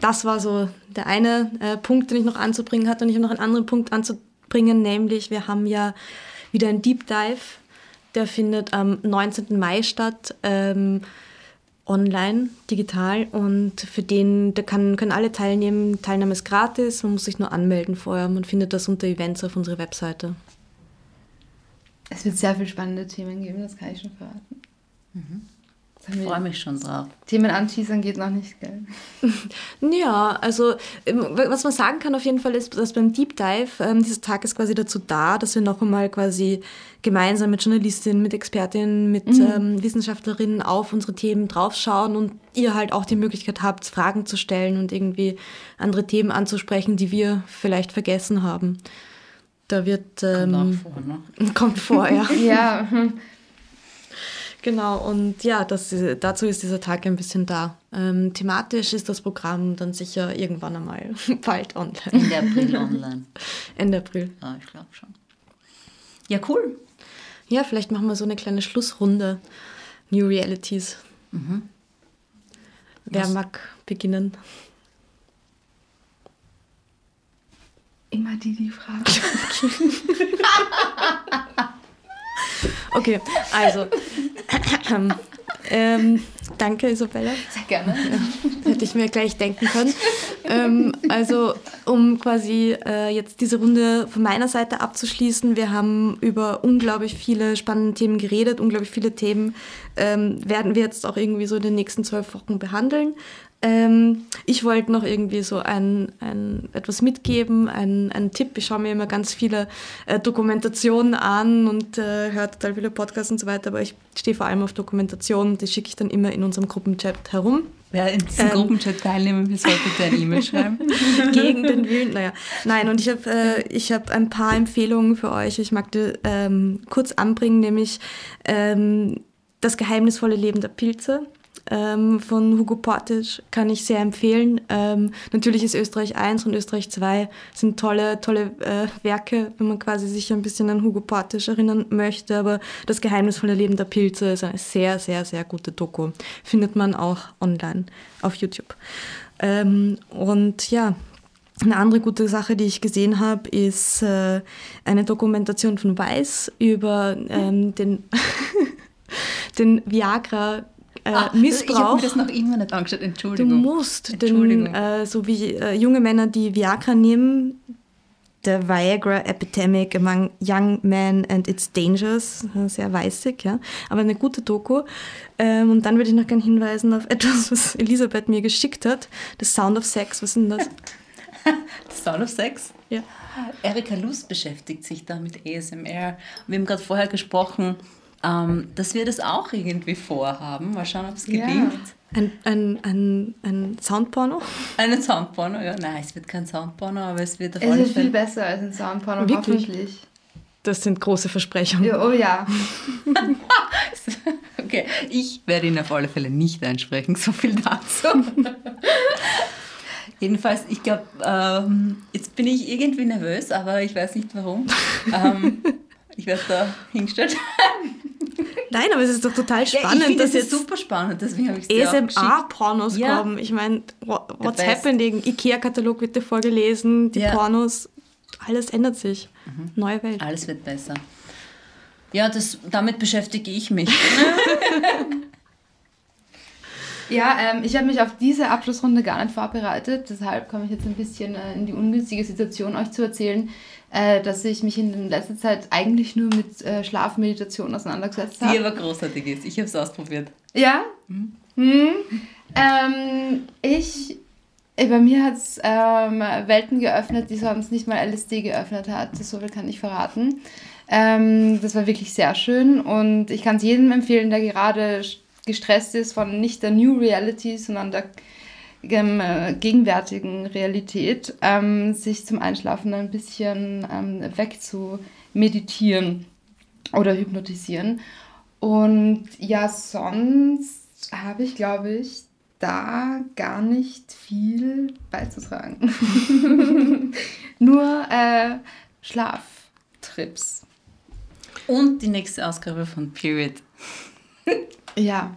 das war so der eine äh, Punkt, den ich noch anzubringen hatte. Und ich habe noch einen anderen Punkt anzubringen, nämlich wir haben ja wieder ein Deep Dive. Der findet am 19. Mai statt. Ähm, online, digital und für den, da kann, können alle teilnehmen. Teilnahme ist gratis, man muss sich nur anmelden vorher. Man findet das unter Events auf unserer Webseite. Es wird sehr viele spannende Themen geben, das kann ich schon verraten. Mhm. Ich freue mich schon drauf. Themen anteasern geht noch nicht, gell? *laughs* ja, also ähm, was man sagen kann auf jeden Fall ist, dass beim Deep Dive, ähm, dieser Tag ist quasi dazu da, dass wir noch einmal quasi gemeinsam mit Journalistinnen, mit Expertinnen, mit mhm. ähm, Wissenschaftlerinnen auf unsere Themen draufschauen und ihr halt auch die Möglichkeit habt, Fragen zu stellen und irgendwie andere Themen anzusprechen, die wir vielleicht vergessen haben. Da wird... Ähm, kommt auch vor, ne? *laughs* Kommt vor, ja. *laughs* ja. Genau, und ja, das, dazu ist dieser Tag ein bisschen da. Ähm, thematisch ist das Programm dann sicher irgendwann einmal *laughs* bald online. Ende April online. *laughs* Ende April. Ja, ich glaube schon. Ja, cool. Ja, vielleicht machen wir so eine kleine Schlussrunde. New Realities. Mhm. Wer Was? mag beginnen? Immer die, die fragen. *laughs* Okay, also. ähm, danke, Isabella. Sehr gerne. Ja, hätte ich mir gleich denken können. ähm, also, um quasi äh, jetzt diese Runde von meiner Seite abzuschließen, wir haben über unglaublich viele spannende Themen geredet. Unglaublich viele Themen ähm, werden wir jetzt auch irgendwie so in den nächsten zwölf Wochen behandeln. Ähm, ich wollte noch irgendwie so ein, ein, etwas mitgeben, ein, ein Tipp. Ich schaue mir immer ganz viele äh, Dokumentationen an und äh, höre total viele Podcasts und so weiter, aber ich stehe vor allem auf Dokumentation, die schicke ich dann immer in unserem Gruppenchat herum. Wer in diesem ähm, Gruppenchat teilnehmen will, sollte bitte eine E-Mail schreiben. *laughs* Gegen den Willen, naja. Nein, und ich habe äh, hab ein paar Empfehlungen für euch. Ich mag die ähm, kurz anbringen, nämlich ähm, Das geheimnisvolle Leben der Pilze ähm, von Hugo Portisch kann ich sehr empfehlen. Ähm, natürlich ist Österreich 1 und Österreich 2 sind tolle, tolle äh, Werke, wenn man quasi sich ein bisschen an Hugo Portisch erinnern möchte, aber das geheimnisvolle Leben der Pilze ist eine sehr, sehr, sehr gute Doku. Findet man auch online auf YouTube. Ähm, und ja, eine andere gute Sache, die ich gesehen habe, ist äh, eine Dokumentation von Weiß über ähm, den, *laughs* den Viagra äh, ah, Missbrauch. Ich habe mir das noch immer nicht angeschaut, Entschuldigung. Du musst, denn äh, so wie äh, junge Männer, die Viagra nehmen, The Viagra Epidemic Among Young Men and Its Dangers, sehr weißig, ja, aber eine gute Doku. Ähm, und dann würde ich noch gerne hinweisen auf *laughs* etwas, was Elisabeth mir geschickt hat, The Sound of Sex, was ist denn das? *laughs* The Sound of Sex? Ja. Erika Lust beschäftigt sich da mit ASMR. Wir haben gerade vorher gesprochen, ähm, dass wir das auch irgendwie vorhaben. Mal schauen, ob es gelingt. Ja. Ein, ein, ein, ein Soundporno? Ein Soundporno, ja. Nein, es wird kein Soundporno, aber es wird auf Es ist viel besser als ein Soundporno, Wirklich? hoffentlich. Das sind große Versprechungen. Ja, oh ja. *laughs* *laughs* okay, ich werde ihn auf alle Fälle nicht einsprechen, so viel dazu. *laughs* Jedenfalls, ich glaube, ähm, jetzt bin ich irgendwie nervös, aber ich weiß nicht warum. ähm, ich werde da hingestellt. Nein, aber es ist doch total spannend. Ja, ich dass jetzt super spannend, deswegen habe ich es ASMR-Pornos ja. kommen. Ich meine, what's happening? Ikea-Katalog wird dir vorgelesen, die ja. Pornos, alles ändert sich. Mhm. Neue Welt. Alles wird besser. Ja, das, damit beschäftige ich mich. *laughs* ja, ähm, ich habe mich auf diese Abschlussrunde gar nicht vorbereitet. Deshalb komme ich jetzt ein bisschen äh, in die ungünstige Situation, euch zu erzählen, äh, dass ich mich in letzter Zeit eigentlich nur mit äh, Schlafmeditation auseinandergesetzt habe. Die aber großartig ist. Ich habe es ausprobiert. Ja? Mhm. Hm. Ähm, ich, äh, bei mir hat es ähm, Welten geöffnet, die sonst nicht mal LSD geöffnet hat. So viel kann ich verraten. Ähm, das war wirklich sehr schön und ich kann es jedem empfehlen, der gerade gestresst ist von nicht der New Reality, sondern der gegenwärtigen Realität, ähm, sich zum Einschlafen ein bisschen ähm, wegzumeditieren oder hypnotisieren. Und ja, sonst habe ich, glaube ich, da gar nicht viel beizutragen. *laughs* Nur äh, Schlaftrips. Und die nächste Ausgabe von Period. ja,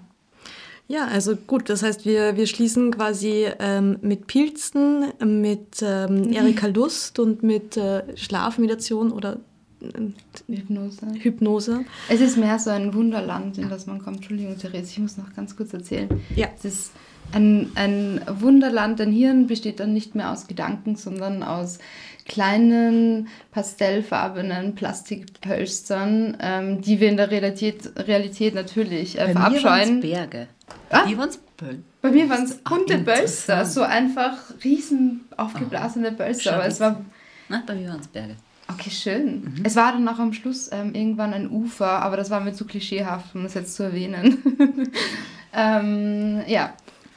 ja, also gut, das heißt, wir, wir schließen quasi ähm, mit Pilzen, mit ähm, *laughs* Erika Lust und mit äh, Schlafmeditation oder äh, Hypnose. Hypnose. Es ist mehr so ein Wunderland, in das man kommt. Entschuldigung, Therese, ich muss noch ganz kurz erzählen. Ja. Es ist ein, ein Wunderland. Dein Hirn besteht dann nicht mehr aus Gedanken, sondern aus kleinen pastellfarbenen Plastikpölstern, ähm, die wir in der Realität, Realität natürlich äh, Bei verabscheuen. Mir Berge. Ah? Bei waren's Böll. Bei mir waren es bunte Bölster, so einfach riesen aufgeblasene oh, Bölster. Aber es war. Na, bei mir waren es Berge. Okay, schön. Mhm. Es war dann auch am Schluss ähm, irgendwann ein Ufer, aber das war mir zu klischeehaft, um das jetzt zu erwähnen. *laughs* ähm, ja.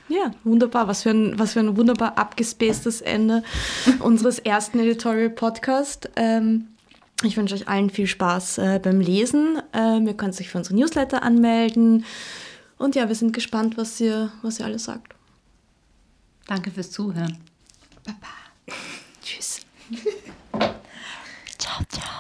Ja, wunderbar. Was für ein, was für ein wunderbar abgespacedes Ende *laughs* unseres ersten Editorial Podcast. Ähm, ich wünsche euch allen viel Spaß äh, beim Lesen. Ähm, ihr könnt euch für unsere Newsletter anmelden. Und ja, wir sind gespannt, was ihr, was ihr alle sagt. Danke fürs Zuhören. Baba. *laughs* Tschüss. *laughs* ciao, ciao.